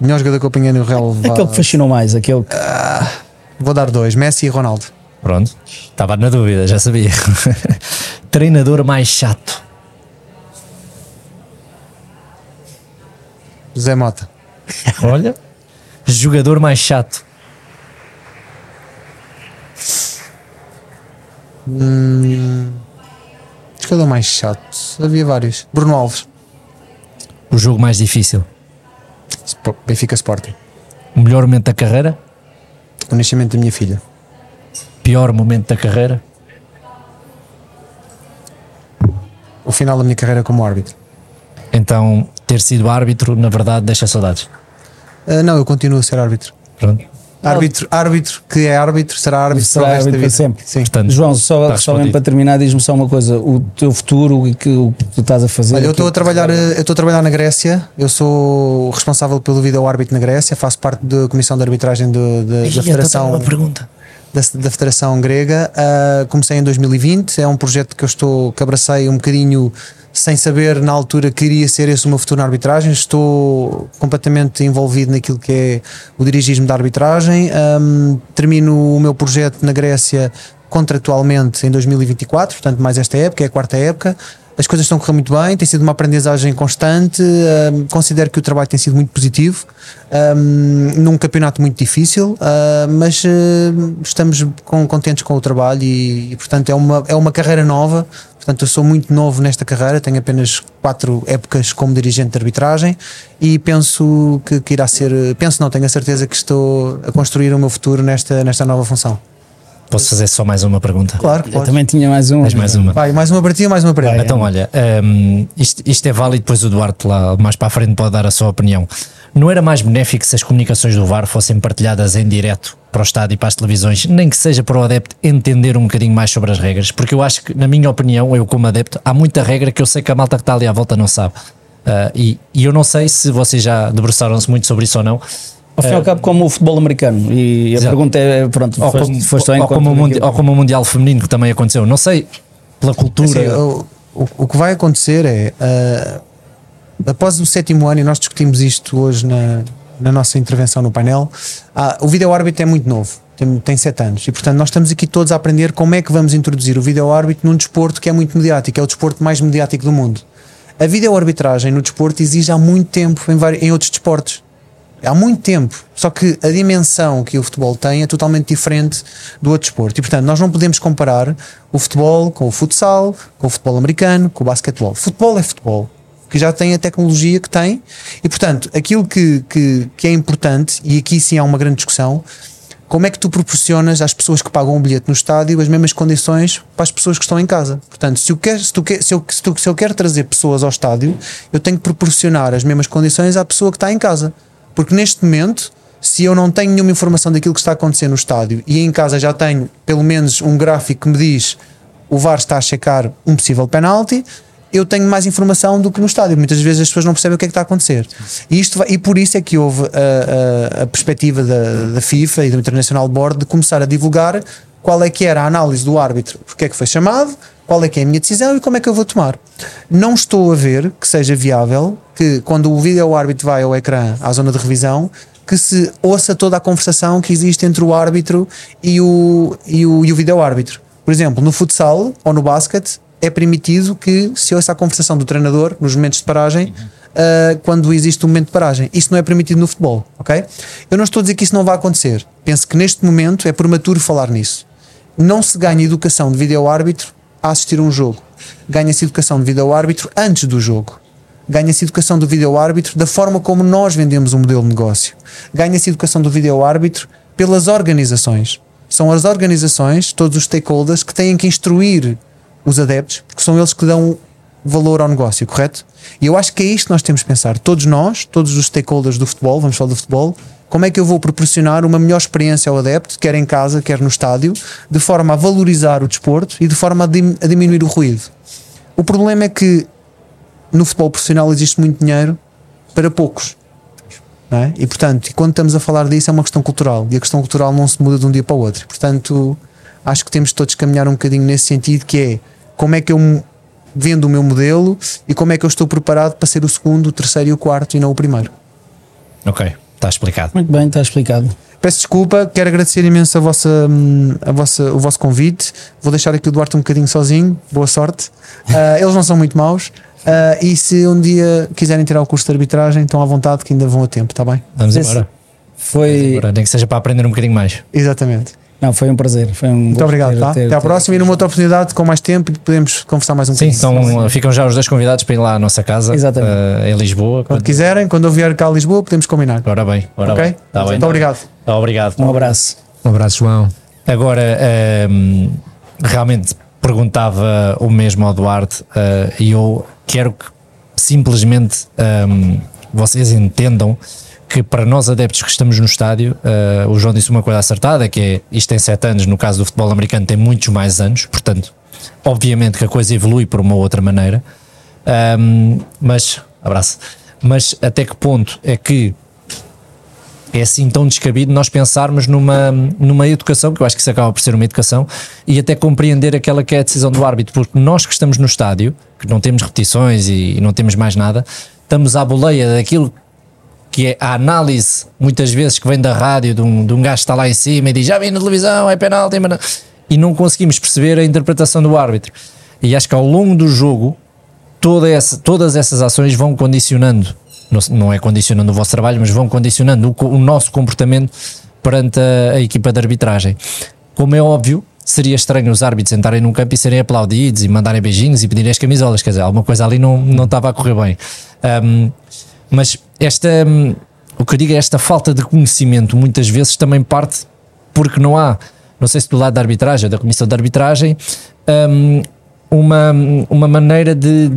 Melhor jogador que eu apanhei no relevado. Aquele que fascinou mais, aquele que... Ah, vou dar dois, Messi e Ronaldo. Pronto, estava na dúvida, já sabia. Treinador mais chato. José Mota. Olha. Jogador mais chato. Hum, jogador mais chato. Havia vários. Bruno Alves. O jogo mais difícil. Benfica Sporting. O melhor momento da carreira? O nascimento da minha filha. Pior momento da carreira? O final da minha carreira como árbitro. Então, ter sido árbitro, na verdade, deixa saudades? Uh, não, eu continuo a ser árbitro. Pronto. Árbitro, árbitro que é árbitro será árbitro será para árbitro para sempre. Sim. Portanto, João, só, só mesmo para terminar, diz-me só uma coisa: o teu futuro e que, o que tu estás a fazer. Olha, eu estou a trabalhar, eu estou a trabalhar na Grécia. Eu sou responsável pelo vídeo árbitro na Grécia. Faço parte da comissão de arbitragem de, Ai, da Federação. Uma pergunta. Da, da Federação Grega. Uh, comecei em 2020. É um projeto que eu estou que abracei um bocadinho sem saber na altura que iria ser esse o meu futuro na arbitragem. Estou completamente envolvido naquilo que é o dirigismo da arbitragem. Um, termino o meu projeto na Grécia contratualmente em 2024, portanto, mais esta época, é a quarta época. As coisas estão a correr muito bem, tem sido uma aprendizagem constante. Considero que o trabalho tem sido muito positivo, um, num campeonato muito difícil, uh, mas uh, estamos com, contentes com o trabalho e, e, portanto, é uma, é uma carreira nova Portanto, eu sou muito novo nesta carreira, tenho apenas quatro épocas como dirigente de arbitragem e penso que, que irá ser, penso não, tenho a certeza que estou a construir o meu futuro nesta, nesta nova função. Posso fazer só mais uma pergunta? Claro, Eu também tinha mais uma. mais uma. Vai, mais uma para ti mais uma para ele. Então, olha, um, isto, isto é válido, depois o Duarte lá mais para a frente pode dar a sua opinião. Não era mais benéfico se as comunicações do VAR fossem partilhadas em direto para o estádio e para as televisões, nem que seja para o adepto entender um bocadinho mais sobre as regras? Porque eu acho que, na minha opinião, eu como adepto, há muita regra que eu sei que a malta que está ali à volta não sabe. Uh, e, e, eu não sei se vocês já debruçaram-se muito sobre isso ou não. Ao fim e ao cabo, como o futebol americano. E a Exato. pergunta é: pronto, ou, foste, como, foste ou, como o mundi- ou como o Mundial Feminino que também aconteceu. Não sei, pela cultura. Assim, o, o- o que vai acontecer é ah, após o sétimo ano, e nós discutimos isto hoje na, na nossa intervenção no painel, ah, o vídeo árbitro é muito novo, tem, tem sete anos, e portanto nós estamos aqui todos a aprender como é que vamos introduzir o vídeo árbitro num desporto que é muito mediático, é o desporto mais mediático do mundo. A vídeo arbitragem no desporto exige há muito tempo em, vari- em outros desportos. Há muito tempo. Só que a dimensão que o futebol tem é totalmente diferente do outro desporto. E portanto, nós não podemos comparar o futebol com o futsal, com o futebol americano, com o basquetebol. Futebol é futebol, que já tem a tecnologia que tem. E portanto, aquilo que, que, que é importante, e aqui sim há uma grande discussão, como é que tu proporcionas às pessoas que pagam um bilhete no estádio as mesmas condições para as pessoas que estão em casa? Portanto, se eu, quero, se, tu quer- se, eu, se, tu- se eu quero trazer pessoas ao estádio, eu tenho que proporcionar as mesmas condições à pessoa que está em casa. Porque neste momento, se eu não tenho nenhuma informação daquilo que está a acontecer no estádio e em casa já tenho pelo menos um gráfico que me diz o VAR está a checar um possível penalti, eu tenho mais informação do que no estádio. Muitas vezes as pessoas não percebem o que é que está a acontecer. E, isto vai- e por isso é que houve a, a- a perspectiva da, da FIFA e do International Board de começar a divulgar qual é que era a análise do árbitro, porque é que foi chamado, qual é que é a minha decisão e como é que eu vou tomar. Não estou a ver que seja viável que quando o vídeo árbitro vai ao ecrã, à zona de revisão, que se ouça toda a conversação que existe entre o árbitro e o, e o, e o vídeo árbitro. Por exemplo, no futsal ou no basquete é permitido que se ouça a conversação do treinador nos momentos de paragem uh, quando existe um momento de paragem. Isso não é permitido no futebol, ok? Eu não estou a dizer que isso não vai acontecer. Penso que neste momento é prematuro falar nisso. Não se ganha educação de vídeo árbitro a assistir um jogo. Ganha-se educação de vídeo árbitro antes do jogo. Ganha-se educação do vídeo árbitro da forma como nós vendemos um modelo de negócio. Ganha-se educação do vídeo árbitro pelas organizações. São as organizações, todos os stakeholders, que têm que instruir os adeptos, porque são eles que dão valor ao negócio, correto? E eu acho que é isto que nós temos que pensar. Todos nós, todos os stakeholders do futebol, vamos falar do futebol, como é que eu vou proporcionar uma melhor experiência ao adepto, quer em casa, quer no estádio, de forma a valorizar o desporto e de forma a, dim- a diminuir o ruído. O problema é que no futebol profissional existe muito dinheiro para poucos. É? E portanto, quando estamos a falar disso, é uma questão cultural. E a questão cultural não se muda de um dia para o outro. Portanto, acho que temos todos que caminhar um bocadinho nesse sentido, que é como é que eu vendo o meu modelo e como é que eu estou preparado para ser o segundo, o terceiro e o quarto e não o primeiro. Ok, está explicado. Muito bem, está explicado. Peço desculpa, quero agradecer imenso a vossa, a vossa, o vosso convite. Vou deixar aqui o Duarte um bocadinho sozinho, boa sorte. Ah, eles não são muito maus. Ah, e se um dia quiserem tirar o curso de arbitragem, estão à vontade que ainda vão a tempo, está bem? Vamos Esse- embora. Foi. Agora, nem que seja para aprender um bocadinho mais. Exatamente. Não, foi um prazer. Foi um Muito obrigado, tá? Até à próxima e numa outra oportunidade com mais tempo podemos conversar mais um Sim, bocadinho. então ficam já os dois convidados para ir lá à nossa casa Exatamente. eh, em Lisboa. Quando quiserem, quando eu vier cá a Lisboa, podemos combinar. Ora bem, ora ok? bem. Tá bem. Muito obrigado. Tá, obrigado. Um abraço. Um abraço, João. Agora, ehm, realmente perguntava o mesmo ao Duarte eh, e eu quero que simplesmente ehm, vocês entendam que para nós adeptos que estamos no estádio, eh, o João disse uma coisa acertada, que é isto tem 7 anos, no caso do futebol americano tem muitos mais anos, portanto, obviamente que a coisa evolui por uma outra maneira, Ehm, mas, abraço, mas até que ponto é que é assim tão descabido nós pensarmos numa, numa educação, que eu acho que isso acaba por ser uma educação, e até compreender aquela que é a decisão do árbitro, porque nós que estamos no estádio, que não temos repetições e, e não temos mais nada, estamos à boleia daquilo que é a análise, muitas vezes, que vem da rádio, de um, de um gajo que está lá em cima e diz já vi na televisão, é penalti, mas não-" e não conseguimos perceber a interpretação do árbitro. E acho que ao longo do jogo, toda essa, todas essas ações vão condicionando, não, não é condicionando o vosso trabalho, mas vão condicionando o, o nosso comportamento perante a, a equipa de arbitragem. Como é óbvio, seria estranho os árbitros entrarem num campo e serem aplaudidos e mandarem beijinhos e pedirem as camisolas, quer dizer, alguma coisa ali não, não estava a correr bem. Ahm, mas esta, hum, o que eu digo é esta falta de conhecimento muitas vezes também parte porque não há, não sei se do lado da arbitragem da comissão de arbitragem, hum, uma, uma maneira de,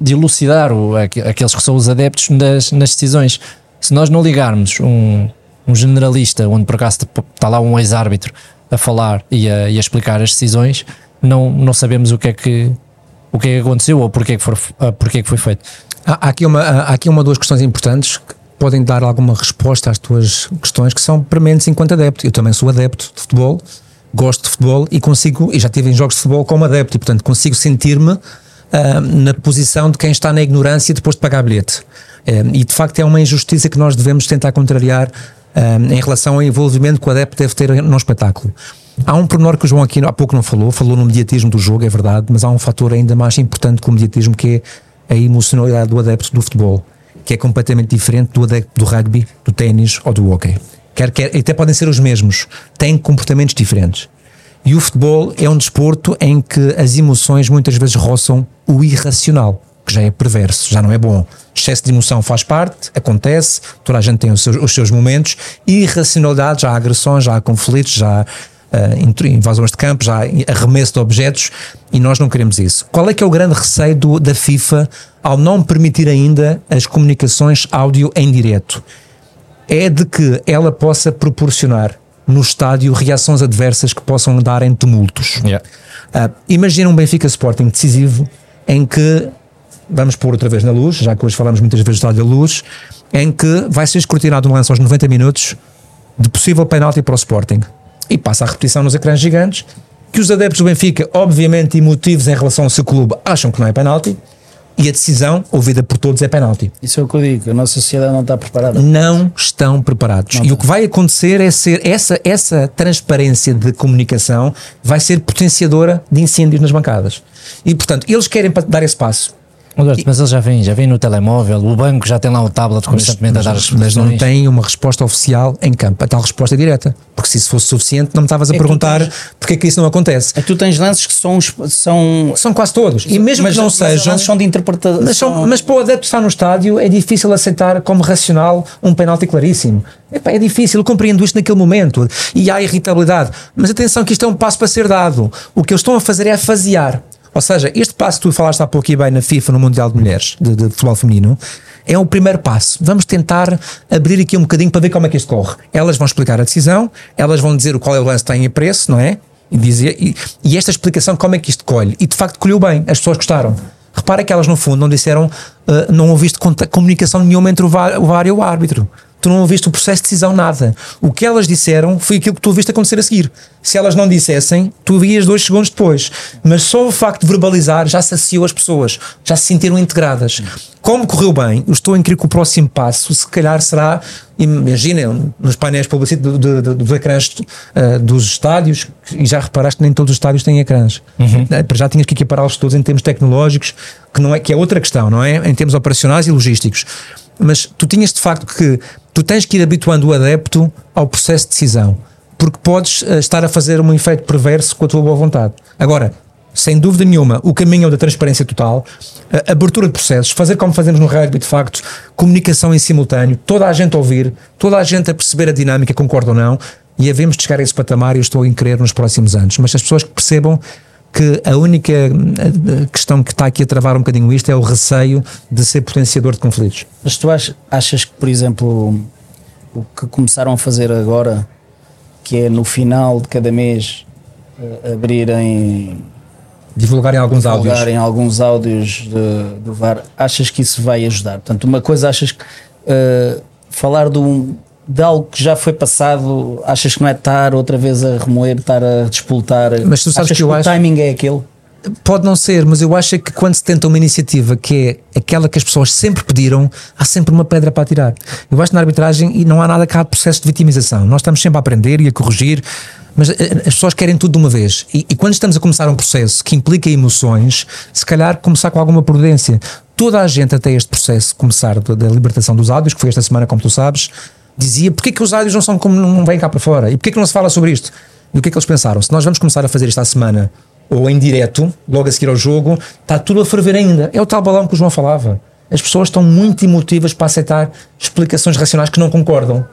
de elucidar o, aqu- aqueles que são os adeptos nas, nas decisões. Se nós não ligarmos um, um generalista, onde por acaso está lá um ex-árbitro a falar e a, e a explicar as decisões, não, não sabemos o que é que o que é que aconteceu ou porque é que, for, ah, porque é que foi feito. Há, aqui uma, há aqui uma ou duas questões importantes. podem dar alguma resposta às tuas questões que são prementes enquanto adepto. Eu também sou adepto de futebol, gosto de futebol e consigo, e já estive em jogos de futebol como adepto, e portanto consigo sentir-me uh, na posição de quem está na ignorância depois de pagar bilhete. Uh, e de facto é uma injustiça que nós devemos tentar contrariar uh, em relação ao envolvimento que o adepto deve ter no espetáculo. Há um pormenor que o João aqui há pouco não falou, falou no mediatismo do jogo, é verdade, mas há um fator ainda mais importante que o mediatismo que é a emocionalidade do adepto do futebol, que é completamente diferente do adepto do rugby, do ténis ou do hockey. Quer, quer, até podem ser os mesmos, têm comportamentos diferentes. E o futebol é um desporto em que as emoções muitas vezes roçam o irracional, que já é perverso, já não é bom. Excesso de emoção faz parte, acontece, toda a gente tem os seus, os seus momentos. Irracionalidade, já há agressões, já há conflitos, já há uh, invasões de campo, já há arremesso de objetos e nós não queremos isso. Qual é que é o grande receio do, da FIFA ao não permitir ainda as comunicações áudio em direto? É de que ela possa proporcionar no estádio reações adversas que possam dar em tumultos. Yeah. Uh, imagina um Benfica Sporting decisivo em que, vamos pôr outra vez na luz, já que hoje falamos muitas vezes do estádio da luz, em que vai ser escrutinado um lance aos 90 minutos de possível penalti para o Sporting. E passa a repetição nos ecrãs gigantes, que os adeptos do Benfica, obviamente emotivos em relação ao seu clube, acham que não é penalti, e a decisão, ouvida por todos, é penalti. Isso é o que eu digo, a nossa sociedade não está preparada. Não estão preparados. Não e está. o que vai acontecer é ser essa, essa transparência de comunicação vai ser potenciadora de incêndios nas bancadas. E portanto, eles querem dar esse passo. Alberto, mas eles já vêm, já vêm no telemóvel, o banco já tem lá o tablet constantemente a dar as mas não tem uma resposta oficial em campo. A tal resposta é direta. Porque se isso fosse suficiente, não me estavas a É perguntar tens- porque é que isso não acontece. É que tu tens lances que são. são São quase todos. E mesmo mas, que não mas sejam. lances são de interpretação. Mas, são- mas para o adepto está no estádio é difícil aceitar como racional um penalti claríssimo. Epá, é difícil, eu compreendo isto naquele momento e há irritabilidade. Mas atenção que isto é um passo para ser dado. O que eles estão a fazer é a fasear. Ou seja, este passo que tu falaste há pouco e bem na FIFA, no Mundial de Mulheres, de, de futebol feminino, é o primeiro passo. Vamos tentar abrir aqui um bocadinho para ver como é que isto corre. Elas vão explicar a decisão, elas vão dizer o qual é o lance que tem a preço, não é? E, dizer, e, e esta explicação como é que isto colhe. E de facto colheu bem, as pessoas gostaram. Repara que elas no fundo não disseram, ah, não ouviste comunicação nenhuma entre o VAR, o VAR e o árbitro. Tu não ouviste o processo de decisão, nada. O que elas disseram foi aquilo que tu ouviste acontecer a seguir. Se elas não dissessem, tu vias dois segundos depois. Mas só o facto de verbalizar já saciou as pessoas, já se sentiram integradas. Como correu bem, eu estou a crer que o próximo passo, se calhar, será. Imaginem, nos painéis publicitários do- do- do- dos ecrãs ah, dos estádios, e já reparaste que nem todos os estádios têm ecrãs. Eh, para Já tinhas que equipará-los todos em termos tecnológicos, que, não é, que é outra questão, não é? Em termos operacionais e logísticos. Mas tu tinhas de facto que tu tens que ir habituando o adepto ao processo de decisão, porque podes eh, estar a fazer um efeito perverso com a tua boa vontade. Agora, sem dúvida nenhuma, o caminho é da transparência total, abertura de processos, fazer como fazemos no rugby, de facto, comunicação em simultâneo, toda a gente a ouvir, toda a gente a perceber a dinâmica, concorda ou não, e havemos de chegar a esse patamar e eu estou a querer nos próximos anos. Mas as pessoas que percebam que a única questão que está aqui a travar um bocadinho isto é o receio de ser potenciador de conflitos. Mas tu ach- achas que, por exemplo, o que começaram a fazer agora, que é no final de cada mês eh, abrirem, Divulgarem alguns áudios. divulgarem alguns áudios de- do VAR, achas que isso vai ajudar? Portanto, uma coisa, achas que eh, falar de, um- de algo que já foi passado, achas que não é estar outra vez a remoer, estar a despoltar? Mas tu sabes achas que eu o acho- timing é aquele? Pode não ser, mas eu acho é que quando se tenta uma iniciativa que é aquela que as pessoas sempre pediram, há sempre uma pedra para tirar. Eu acho que na arbitragem e não há nada cá de processo de vitimização. Nós estamos sempre a aprender e a corrigir, mas eh, as pessoas querem tudo de uma vez. E, e quando estamos a começar um processo que implica emoções, se calhar começar com alguma prudência. Toda a gente até este processo começar da, da libertação dos áudios, que foi esta semana, como tu sabes, dizia porque é que os áudios não são como não vêm cá para fora e porque é que não se fala sobre isto. E o que é que eles pensaram? Se nós vamos começar a fazer isto à semana ou em direto, logo a seguir ao jogo, está tudo a ferver ainda. É o tal balão que o João falava. As pessoas estão muito emotivas para aceitar explicações racionais que não concordam.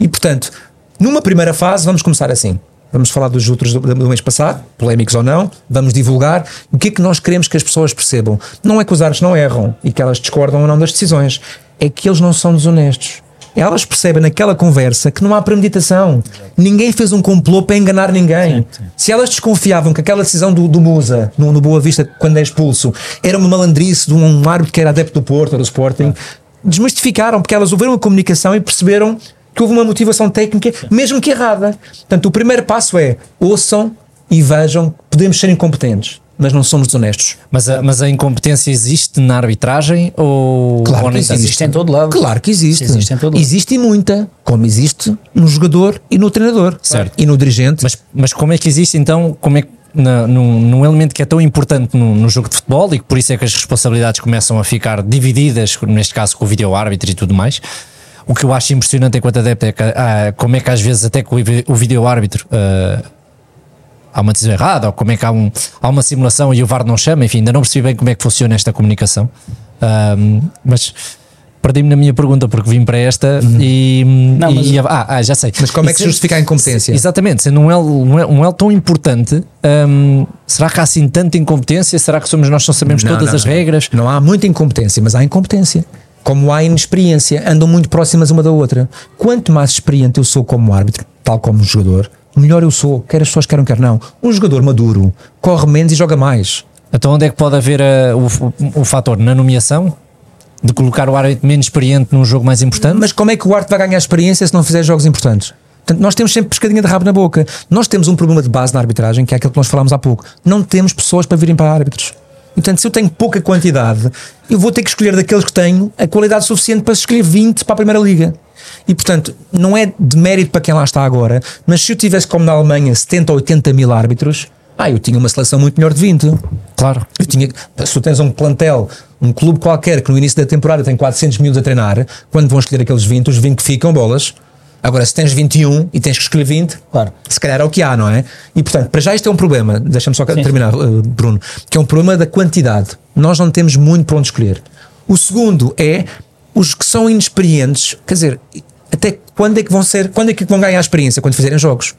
E portanto, numa primeira fase, vamos começar assim. Vamos falar dos outros do, do mês passado, polémicos ou não, vamos divulgar o que é que nós queremos que as pessoas percebam. Não é que os árbitros não erram e que elas discordam ou não das decisões, é que eles não são desonestos. Elas percebem naquela conversa que não há premeditação. Ninguém fez um complô para enganar ninguém. Se elas desconfiavam que aquela decisão do, do Musa, no, no Boa Vista, quando é expulso, era uma malandrice de um árbitro que era adepto do Porto ou do Sporting, desmistificaram, porque elas ouviram a comunicação e perceberam que houve uma motivação técnica, mesmo que errada. Portanto, o primeiro passo é ouçam e vejam, podemos ser incompetentes, mas não somos desonestos. Mas a, mas a incompetência existe na arbitragem ou, Claro ou que não existe. Existe em todo lado. Claro que existe. Existe em todo lado. Existe e muita, como existe no jogador e no treinador. Certo. E no dirigente. Mas, mas como é que existe então, como é que na, num, num elemento que é tão importante no, no jogo de futebol e que por isso é que as responsabilidades começam a ficar divididas, neste caso com o vídeo árbitro e tudo mais. O que eu acho impressionante enquanto adepto é que, ah, como é que às vezes até com o, vídeo árbitro ah, há uma decisão errada, ou como é que há, um, há uma simulação e o VAR não chama, enfim, ainda não percebi bem como é que funciona esta comunicação. Ahm, mas perdi-me na minha pergunta porque vim para esta e, Não, mas- e- ah, ah, já sei. Mas como é E que se justifica a incompetência? Exatamente, sendo um L, um L, um L tão importante, hum, será que há assim tanta incompetência? Será que somos nós que não sabemos Não, todas não, as regras? Não há muita incompetência, mas há incompetência. Como há inexperiência, andam muito próximas uma da outra. Quanto mais experiente eu sou como árbitro, tal como jogador, melhor eu sou, quer as pessoas queiram, quer não. Um jogador maduro corre menos e joga mais. Então, onde é que pode haver uh, o, o, fator? Na nomeação? De colocar o árbitro menos experiente num jogo mais importante? Mas como é que o árbitro vai ganhar experiência se não fizer jogos importantes? Portanto, nós temos sempre pescadinha de rabo na boca. Nós temos um problema de base na arbitragem, que é aquilo que nós falámos há pouco. Não temos pessoas para virem para árbitros. E, portanto, se eu tenho pouca quantidade, eu vou ter que escolher daqueles que tenho a qualidade suficiente para escolher 20 para a Primeira Liga. E, portanto, não é de mérito para quem lá está agora, mas se eu tivesse, como na Alemanha, 70 ou 80 mil árbitros, ah, eu tinha uma seleção muito melhor de 20. Claro. Eu tinha, se tu tens um plantel, um clube qualquer que no início da temporada tem 400 mil a treinar, quando vão escolher aqueles 20, os 20 que ficam bolas. Agora, se tens 21 e tens que escolher 20, Claro. se calhar é o que há, não é? E portanto, para já isto é um problema, deixa-me só terminar, uh, Bruno, que é um problema da quantidade. Nós não temos muito para onde escolher. O segundo é os que são inexperientes, quer dizer, até quando é que vão ser, quando é que vão ganhar experiência? Quando fizerem jogos.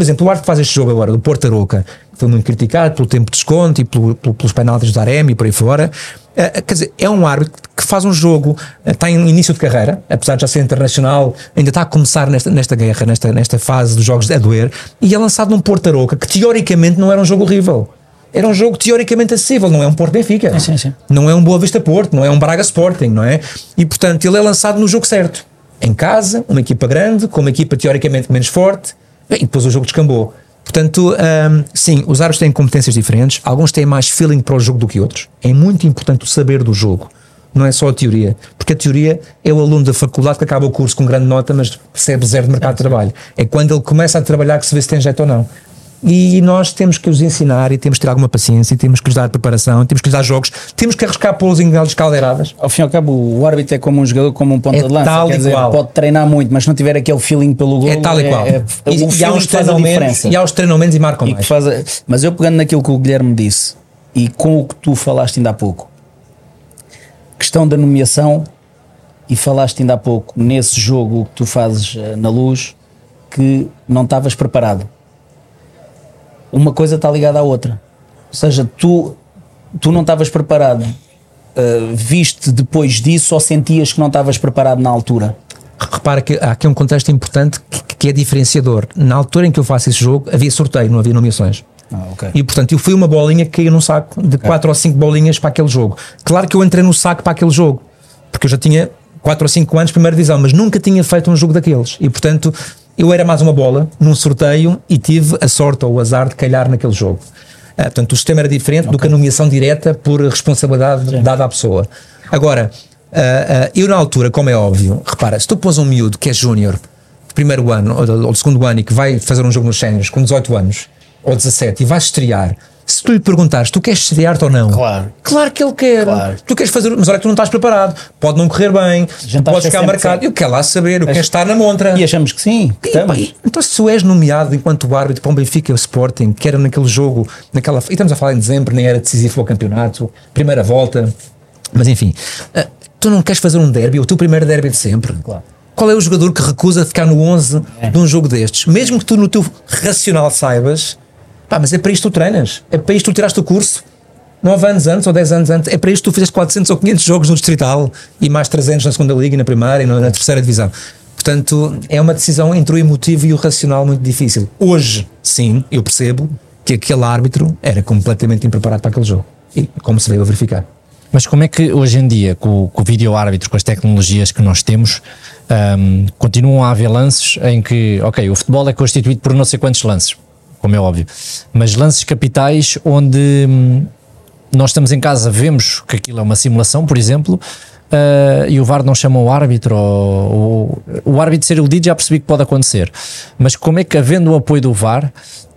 Por exemplo, o árbitro que faz este jogo agora, do Porto Aroca, que foi muito criticado pelo tempo de desconto e pelo- pelo- pelos penaltis do Aremi e por aí fora. eh, quer dizer, é um árbitro que faz um jogo, eh, está em início de carreira, apesar de já ser internacional, ainda está a começar nesta, nesta guerra, nesta, nesta fase dos jogos a doer, e é lançado num Porto Aroca que teoricamente não era um jogo horrível. Era um jogo teoricamente acessível, não é um Porto Benfica. Sim, sim. Não é um Boa Vista Porto, não é um Braga Sporting, não é? E portanto ele é lançado no jogo certo. Em casa, uma equipa grande, com uma equipa teoricamente menos forte, e depois o jogo descambou. Portanto, hum, sim, os árbitros têm competências diferentes, alguns têm mais feeling para o jogo do que outros. É muito importante o saber do jogo, não é só a teoria. Porque a teoria é o aluno da faculdade que acaba o curso com grande nota, mas percebe zero de mercado de trabalho. É quando ele começa a trabalhar que se vê se tem jeito ou não. E nós temos que os ensinar e temos que ter alguma paciência, e temos que lhes dar preparação, temos que lhes dar jogos, temos que arriscar pô-los em galas caldeiradas. Ao fim e ao cabo, o árbitro é como um jogador, como um ponta É de lança. tal Quer e dizer, qual. pode treinar muito, mas se não tiver aquele feeling pelo gol, É tal e qual. É, é, e, e há uns treinam menos, e há os treinam menos e marcam E mais. faz mas eu pegando naquilo que o Guilherme disse e com o que tu falaste ainda há pouco, questão da nomeação, e falaste ainda há pouco nesse jogo que tu fazes eh, na luz, que não estavas preparado. Uma coisa está ligada à outra. Ou seja, tu, tu não estavas preparado. eh, viste depois disso ou sentias que não estavas preparado na altura? Repara que há aqui um contexto importante que, que é diferenciador. Na altura em que eu faço esse jogo, havia sorteio, não havia nomeações. Ah, ok. E portanto, eu fui uma bolinha que caiu num saco de 4 ou 5 bolinhas para aquele jogo. Claro que eu entrei no saco para aquele jogo, porque eu já tinha 4 ou 5 anos de primeira divisão, mas nunca tinha feito um jogo daqueles. E portanto, eu era mais uma bola num sorteio e tive a sorte ou o azar de calhar naquele jogo. Ah, portanto, o sistema era diferente do que a nomeação direta por responsabilidade dada à pessoa. Agora, ah, ah, eu na altura, como é óbvio, repara, se tu pôs um miúdo que é júnior, de primeiro ano ou de, segundo ano e que vai fazer um jogo nos séniores com 18 anos ou 17 e vai estrear, se tu lhe perguntares, tu queres estrear-te ou não? Claro. Claro que ele quer. Claro. Tu queres fazer, mas olha que tu não estás preparado. Pode não correr bem, acha ficar marcado. Eu quero lá saber, eu quero estar na montra. E achamos que sim, que E, e- então, se tu és nomeado enquanto árbitro para um Benfica Sporting, que era naquele jogo, naquela, e estamos a falar em dezembro, nem era decisivo para o campeonato, primeira volta, mas enfim, ah, tu não queres fazer um derby, o teu primeiro derby de sempre. Claro. Qual é o jogador que recusa ficar no 11 de um jogo destes? Mesmo que tu no teu racional saibas, pá, mas é para isto que tu treinas, é para isto que tu tiraste o curso. 9 anos antes ou 10 anos antes, é para isto que tu fizeste 400 ou 500 jogos no Distrital e mais 300 na segunda Liga e na primeira e na, terceira divisão. Portanto, é uma decisão entre o emotivo e o racional muito difícil. Hoje, sim, eu percebo que aquele árbitro era completamente impreparado para aquele jogo. E como se veio a verificar. Mas como é que hoje em dia, com, com o vídeo árbitro, com as tecnologias que nós temos, ahm, continuam a haver lances em que, ok, o futebol é constituído por não sei quantos lances, como é óbvio, mas lances capitais onde hum, nós estamos em casa, vemos que aquilo é uma simulação, por exemplo, ah, e o VAR não chama o árbitro, ou, ou- o árbitro ser iludido já percebi que pode acontecer, mas como é que havendo o apoio do VAR,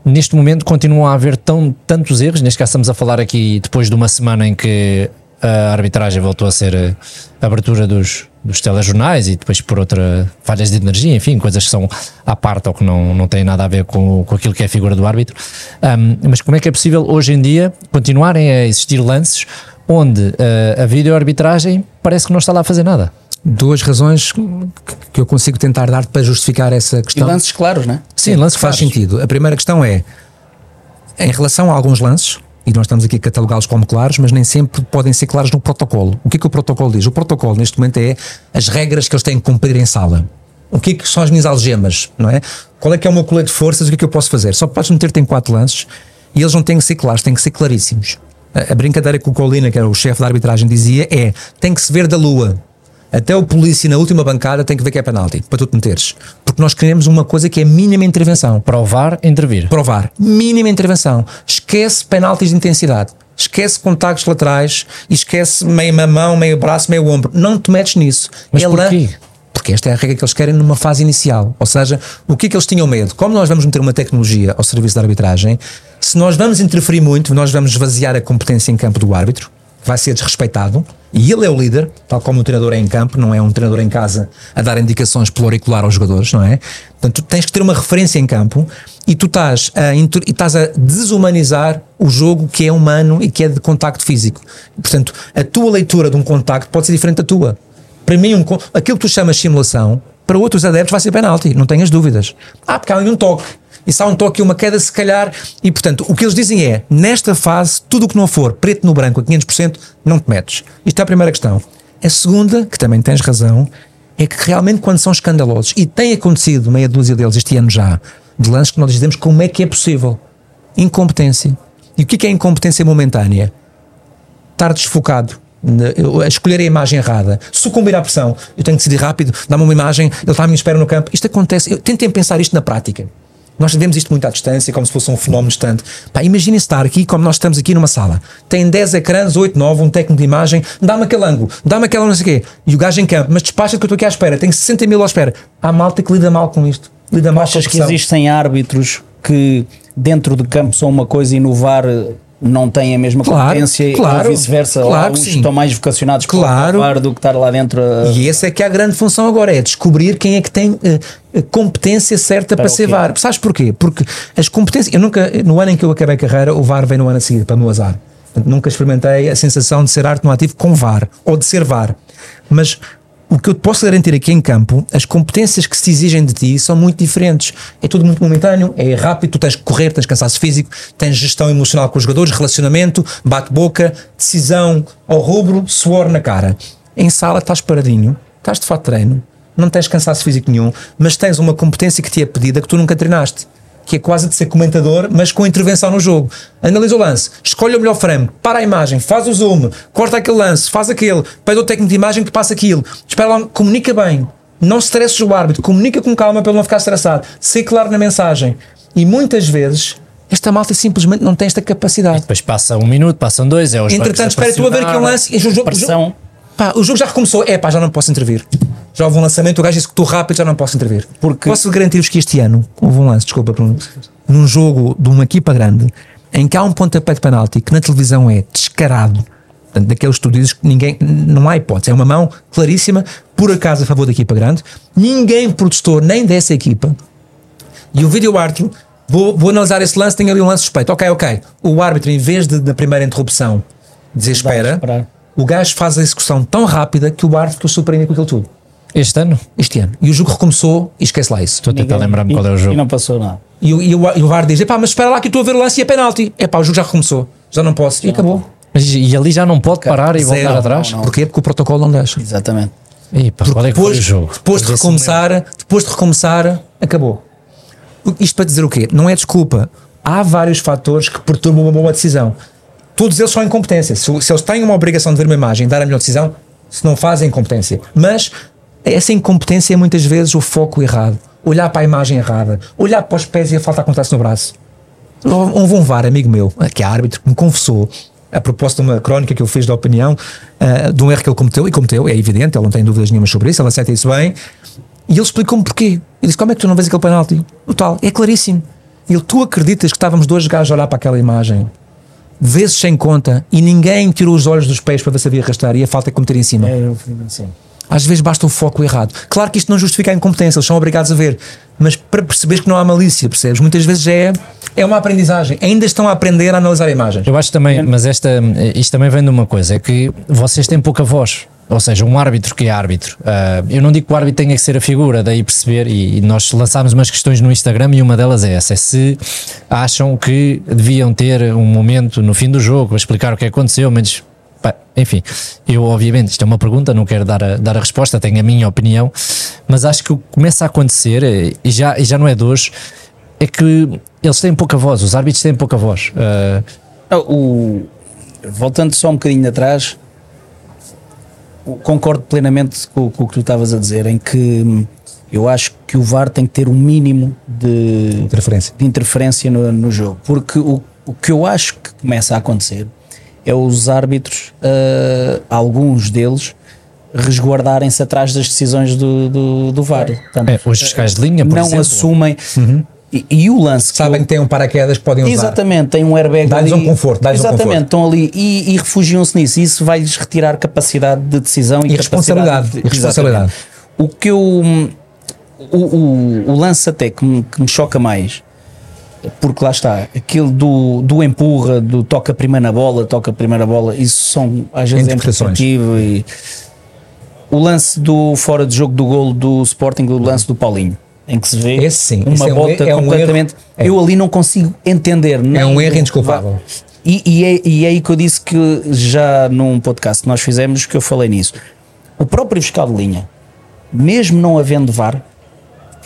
neste momento continuam a haver tão, tantos erros, neste caso estamos a falar aqui depois de uma semana em que a arbitragem voltou a ser a abertura dos, dos telejornais e depois por outra falhas de energia, enfim, coisas que são à parte ou que não, não têm nada a ver com, com aquilo que é a figura do árbitro. Ahm, mas como é que é possível hoje em dia continuarem a existir lances onde eh, a videoarbitragem parece que não está lá a fazer nada? Duas razões que- que eu consigo tentar dar para justificar essa E questão. lances claros, não é? Sim, lance faz claros. sentido. A primeira questão é, em relação a alguns lances, e nós estamos aqui a catalogá-los como claros, mas nem sempre podem ser claros no protocolo. O que é que o protocolo diz? O protocolo, neste momento, é as regras que eles têm que cumprir em sala. O que é que são as minhas algemas, não é? Qual é que é o meu colete de forças? O que é que eu posso fazer? Só podes meter-te em quatro lances e eles não têm que ser claros, têm que ser claríssimos. A, brincadeira que o Colina, que era o chefe da arbitragem, dizia é: tem que se ver da lua. Até o polícia na última bancada tem que ver que é penalti, para tu te meteres. Porque nós queremos uma coisa que é mínima intervenção Provar, intervir. provar. Mínima intervenção. Esquece penaltis de intensidade. Esquece contactos laterais e esquece meio mão, meio braço, meio ombro. Não te metes nisso. Mas Ela- porquê? Porque esta é a regra que eles querem numa fase inicial. Ou seja, o que é que eles tinham medo? Como nós vamos meter uma tecnologia ao serviço da arbitragem, se nós vamos interferir muito, nós vamos esvaziar a competência em campo do árbitro, vai ser desrespeitado, e ele é o líder, tal como o treinador é em campo, não é um treinador em casa a dar indicações pelo auricular aos jogadores, não é? Portanto, tens que ter uma referência em campo e tu estás a, estás a desumanizar o jogo que é humano e que é de contacto físico. Portanto, a tua leitura de um contacto pode ser diferente da tua. Para mim, um, aquilo que tu chamas simulação, para outros adeptos vai ser penalti, não tenhas dúvidas. Ah, porque há um toque. E há um toque e uma queda, se calhar. E portanto, o que eles dizem é: nesta fase, tudo o que não for preto no branco a 500%, não te metes. Isto é a primeira questão. A segunda, que também tens razão, é que realmente quando são escandalosos, e tem acontecido meia dúzia deles este ano já, de lances que nós dizemos como é que é possível. Incompetência. E o que é é incompetência momentânea? estar desfocado, a escolher a imagem errada, sucumbir à pressão, eu tenho que decidir rápido, dá-me uma imagem, ele está à minha espera no campo. Isto acontece, eu, tentem pensar isto na prática. Nós vemos isto muito à distância, como se fosse um fenómeno distante. Pá, imaginem estar aqui, como nós estamos aqui numa sala. Tem 10 ecrãs, 8, 9, um técnico de imagem, dá-me aquele ângulo, dá-me aquela não sei o quê. E o gajo em campo, mas despacha que eu estou aqui à espera, tenho 60 mil à espera. Há malta que lida mal com isto. Lida mal com Achas que existem árbitros que dentro de campo são uma coisa e no VAR não têm a mesma Claro, competência claro, ou vice-versa? Claro há que uns sim. estão mais vocacionados para o Claro. VAR do que estar lá dentro a... E essa é que é a grande função agora, é descobrir quem é que tem eh, a competência certa para, Para ser? VAR. Sabes porquê? Porque as competências, eu nunca, no ano em que eu acabei a carreira, o VAR veio no ano a seguir, para o meu azar. Nunca experimentei a sensação de ser arte no ativo com VAR, ou de ser VAR. Mas o que eu te posso garantir aqui em campo, as competências que se exigem de ti são muito diferentes. É tudo muito momentâneo, é rápido, tu tens que correr, tens cansaço físico, tens gestão emocional com os jogadores, relacionamento, bate-boca, decisão ao rubro, suor na cara. Em sala estás paradinho, estás de fato treino, não tens cansaço físico nenhum, mas tens uma competência que te é pedida que tu nunca treinaste. Que é quase de ser comentador, mas com intervenção no jogo. Analisa o lance, escolhe o melhor frame, para a imagem, faz o zoom, corta aquele lance, faz aquele, pede ao técnico de imagem que passa aquilo, espera lá, comunica bem, não stresses o árbitro, comunica com calma para ele não ficar estressado, ser claro na mensagem. E muitas vezes esta malta simplesmente não tem esta capacidade. Depois passa um minuto, passam dois, é os Entretanto, espera tu a ver aqui um lance e o o Pressão. Pá, o jogo já recomeçou. É pá, já não posso intervir. Já houve um lançamento, o gajo disse que estou rápido, já não posso intervir. Porque- Posso garantir-vos que este ano houve um lance, desculpa, Bruno, num jogo de uma equipa grande, em que há um pontapé de penalti que na televisão é descarado. Portanto, daqueles que tu dizes que ninguém, não há hipótese, é uma mão claríssima, por acaso a favor da equipa grande. Ninguém protestou nem dessa equipa. E o vídeo árbitro, vou, vou analisar esse lance, tem ali um lance suspeito. Ok, ok. O árbitro, em vez de, da primeira interrupção, dizer espera, esperar. O gajo faz a execução tão rápida que o árbitro surpreende com aquilo tudo. Este ano? Este ano. E o jogo recomeçou e esquece lá isso. Estou a tentar lembrar-me e- qual é o E jogo. não passou nada. E, o- e o, e o VAR diz: epá, mas espera lá que eu estou a ver o lance e é penalti. Epá, o jogo já recomeçou. Já não posso. E acabou. Mas, e ali já não pode parar e Zero. voltar atrás? Não, não. Porquê? Porque o protocolo não deixa. Exatamente. Ih, pá, qual é que foi o depois, jogo? depois de recomeçar, depois de recomeçar, acabou. Isto para dizer o quê? Não é desculpa. Há vários fatores que perturbam uma boa decisão. Todos eles são incompetência. Se, se eles têm uma obrigação de ver uma imagem, dar a melhor decisão, se não fazem, incompetência. Mas essa incompetência é muitas vezes o foco errado. Olhar para a imagem errada, olhar para os pés e a falta acontece no braço. Houve um VAR, amigo meu, que é árbitro, que me confessou, a propósito de uma crónica que eu fiz da opinião, uh, de um erro que ele cometeu, e cometeu, é evidente, ele não tem dúvidas nenhuma sobre isso, ele aceita isso bem, e ele explicou-me porquê. Ele disse: Como é que tu não vês aquele penalti? O tal, é claríssimo. Ele, tu acreditas que estávamos dois gajos a olhar para aquela imagem, vezes sem conta, e ninguém tirou os olhos dos pés para ver se havia arrastar, e a falta é cometer em cima. É, eu, sim. Às vezes basta o foco errado. Claro que isto não justifica a incompetência, eles são obrigados a ver, mas para perceberes que não há malícia, percebes? Muitas vezes é, é uma aprendizagem. Ainda estão a aprender a analisar imagens. Eu acho também, mas esta, isto também vem de uma coisa, é que vocês têm pouca voz. Ou seja, um árbitro que é árbitro. Uh, eu não digo que o árbitro tenha que ser a figura, daí perceber, e, e, nós lançámos umas questões no Instagram e uma delas é essa: é se acham que deviam ter um momento no fim do jogo a explicar o que aconteceu, mas enfim, eu obviamente, isto é uma pergunta, não quero dar a, dar a resposta, tenho a minha opinião, mas acho que o que começa a acontecer, eh, e já, e já não é de hoje, é que eles têm pouca voz, os árbitros têm pouca voz. Uh... O, voltando só um bocadinho atrás, concordo plenamente com, com o que tu estavas a dizer, em que hum, eu acho que o VAR tem que ter um mínimo de interferência, de interferência no, no jogo, porque o, o que eu acho que começa a acontecer é os árbitros, uh, alguns deles, resguardarem-se atrás das decisões do, do, do VAR. Portanto, é, os fiscais de linha, por não exemplo. assumem. Uhum. E, e, o lance que sabem que têm um paraquedas que podem usar. Exatamente, tem um airbag dá-lhes um conforto, dá Exatamente, um conforto. estão ali e, e refugiam-se nisso. Isso vai-lhes retirar capacidade de decisão e, e responsabilidade. De, e responsabilidade. O que eu o, o, o, lance até que me, que me choca mais porque lá está, aquilo do, do empurra, do toca primeiro na bola, toca primeiro na bola, isso são às vezes é interpretativo e o lance do fora de jogo do golo do Sporting, o lance do Paulinho, em que se vê Esse sim, uma é bota um, é completamente. Um eu ali não consigo entender. É um erro indesculpável. E, e, é, e é aí que eu disse que já num podcast que nós fizemos que eu falei nisso. O próprio fiscal de linha, mesmo não havendo VAR,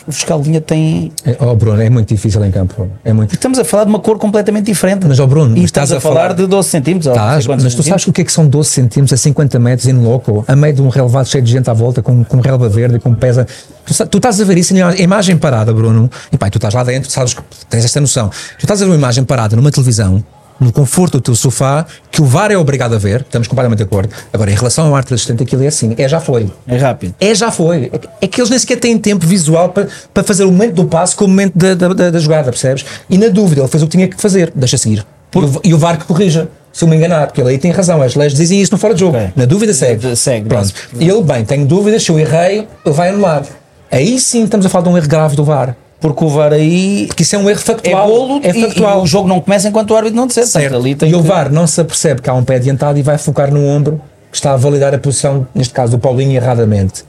o fiscal de linha tem. É, oh Bruno, é muito difícil em campo. É muito... Estamos a falar de uma cor completamente diferente. Mas, oh Bruno, e estás a, falar, de 12 centímetros. Estás, mas tu sabes o que é que são 12 centímetros a 50 metros em loco, a meio de um relevado cheio de gente à volta, com, com relva verde, com pesa. Tu, tu estás a ver isso em imagem parada, Bruno, e pá, tu estás lá dentro, sabes que tens esta noção. Tu estás a ver uma imagem parada numa televisão no conforto do teu sofá, que o VAR é obrigado a ver, estamos completamente de acordo. Agora, em relação ao árbitro assistente, aquilo é assim, é já foi. É rápido. É já foi. É que eles nem sequer têm tempo visual para, para fazer o momento do passo com o momento da, da, da, jogada, percebes? E na dúvida, ele fez o que tinha que fazer, deixa seguir. Por... E, o, VAR que corrija. Se eu me enganar, porque ele aí tem razão, as leis dizem isso no fora de jogo. Okay. Na dúvida segue. Segue. Pronto. E ele, bem, tenho dúvidas, se eu errei, ele vai anular. Aí sim estamos a falar de um erro grave do VAR. Porque o VAR aí. Porque isso é um erro factual. É golo é factual. E, e o jogo não começa enquanto o árbitro não disser. Certo. Ali e o VAR não se apercebe que há um pé adiantado e vai focar no ombro que está a validar a posição, neste caso do Paulinho, erradamente.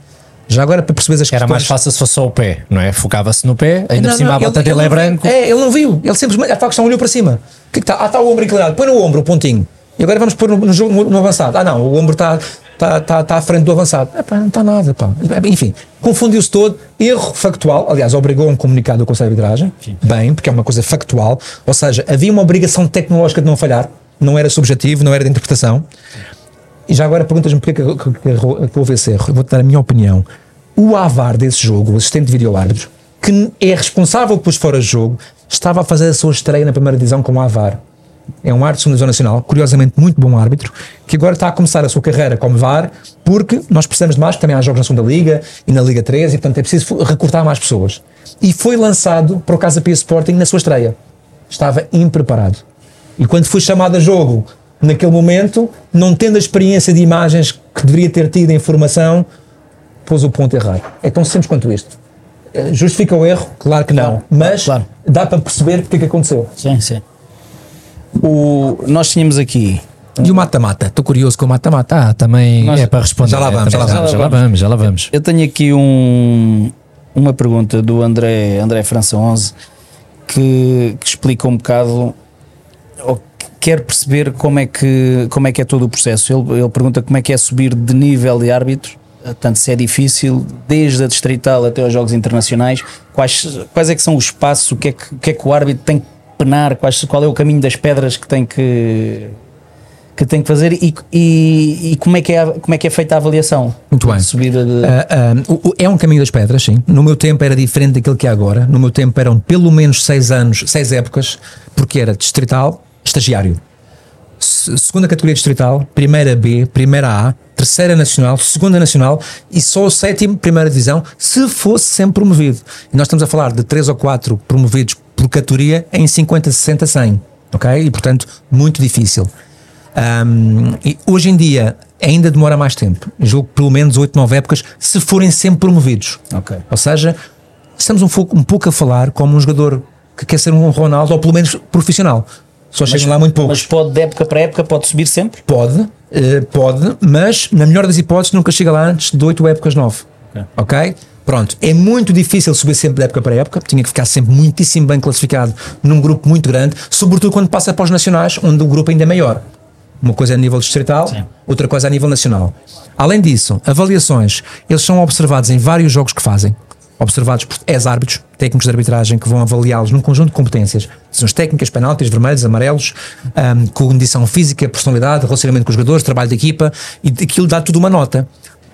Já agora para perceber as Era questões... mais fácil se fosse só o pé, não é? Focava-se no pé, ainda não, por cima não, a bota dele é branco. É, ele não viu. Ele simplesmente, a questão olhou para cima. O que, é que está? Ah, está o ombro inclinado. Põe no ombro o pontinho. E agora vamos pôr no, no, no, no avançado. Ah, não, o ombro está está tá, tá à frente do avançado. Epá, não está nada, pá. Enfim, confundiu-se todo. Erro factual, aliás, obrigou um comunicado do Conselho de Arbitragem, Sim. bem, porque é uma coisa factual, ou seja, havia uma obrigação tecnológica de não falhar, não era subjetivo, não era de interpretação. E já agora perguntas-me porque é que, houve esse erro. Eu vou-te dar a minha opinião. O AVAR desse jogo, o assistente de vídeo árbitro, que é responsável pelos fora de jogo, estava a fazer a sua estreia na primeira divisão como AVAR é um árbitro da Nacional, curiosamente muito bom árbitro, que agora está a começar a sua carreira como VAR, porque nós precisamos de mais, porque também há jogos na segunda Liga e na Liga 3, e portanto é preciso recrutar mais pessoas. E foi lançado para o Casa Pia Sporting na sua estreia. Estava impreparado. E quando foi chamado a jogo, naquele momento, não tendo a experiência de imagens que deveria ter tido a informação, pôs o ponto errado. É tão simples quanto isto. Eh, justifica o erro? Claro que não. Mas claro. dá para perceber o que é que aconteceu. Sim, sim. O, nós tínhamos aqui. E o mata-mata? Estou curioso com o mata-mata. Ah, também nós, é para responder. Já lá vamos, já lá vamos, já lá vamos, já lá vamos. Eu tenho aqui um, uma pergunta do André, André França 11 que, que explica um bocado ou quer perceber como é que, como é, que é todo o processo. Ele, ele pergunta como é que é subir de nível de árbitro tanto se é difícil, desde a distrital até aos jogos internacionais, quais, quais é que são os passos, o que é que o, que é que o árbitro tem que penar, quais, qual é o caminho das pedras que tem que que tem que fazer e, e, e como, é que é, como é que é feita a avaliação? Muito bem. Subida de... O- o- é um caminho das pedras, sim. No meu tempo era diferente daquilo que é agora. No meu tempo eram pelo menos seis anos, seis épocas, porque era distrital, estagiário. Se- Segunda categoria distrital, primeira B, primeira A, terceira nacional, segunda nacional e só o sétimo, primeira divisão, se fosse sempre promovido. E nós estamos a falar de três ou quatro promovidos por categoria em 50, 60, 100. Ok? E portanto, muito difícil. Um, e hoje em dia ainda demora mais tempo. Julgo que pelo menos 8, 9 épocas, se forem sempre promovidos. Ok. Ou seja, estamos um pouco, um pouco a falar como um jogador que quer ser um Ronaldo, ou pelo menos profissional. Só chegam lá muito poucos. Mas pode de época para época, pode subir sempre? Pode, eh, pode, mas na melhor das hipóteses nunca chega lá antes de 8 épocas 9. Ok? Pronto, é muito difícil subir sempre de época para época, tinha que ficar sempre muitíssimo bem classificado num grupo muito grande, sobretudo quando passa para os nacionais, onde o grupo ainda é maior. Uma coisa é a nível distrital, outra coisa é a nível nacional. Além disso, avaliações, eles são observados em vários jogos que fazem. Observados por ex-árbitros, técnicos de arbitragem que vão avaliá-los num conjunto de competências. Decisões técnicas, penaltis, vermelhos, amarelos, ahm, condição física, personalidade, relacionamento com os jogadores, trabalho de equipa, e aquilo dá tudo uma nota.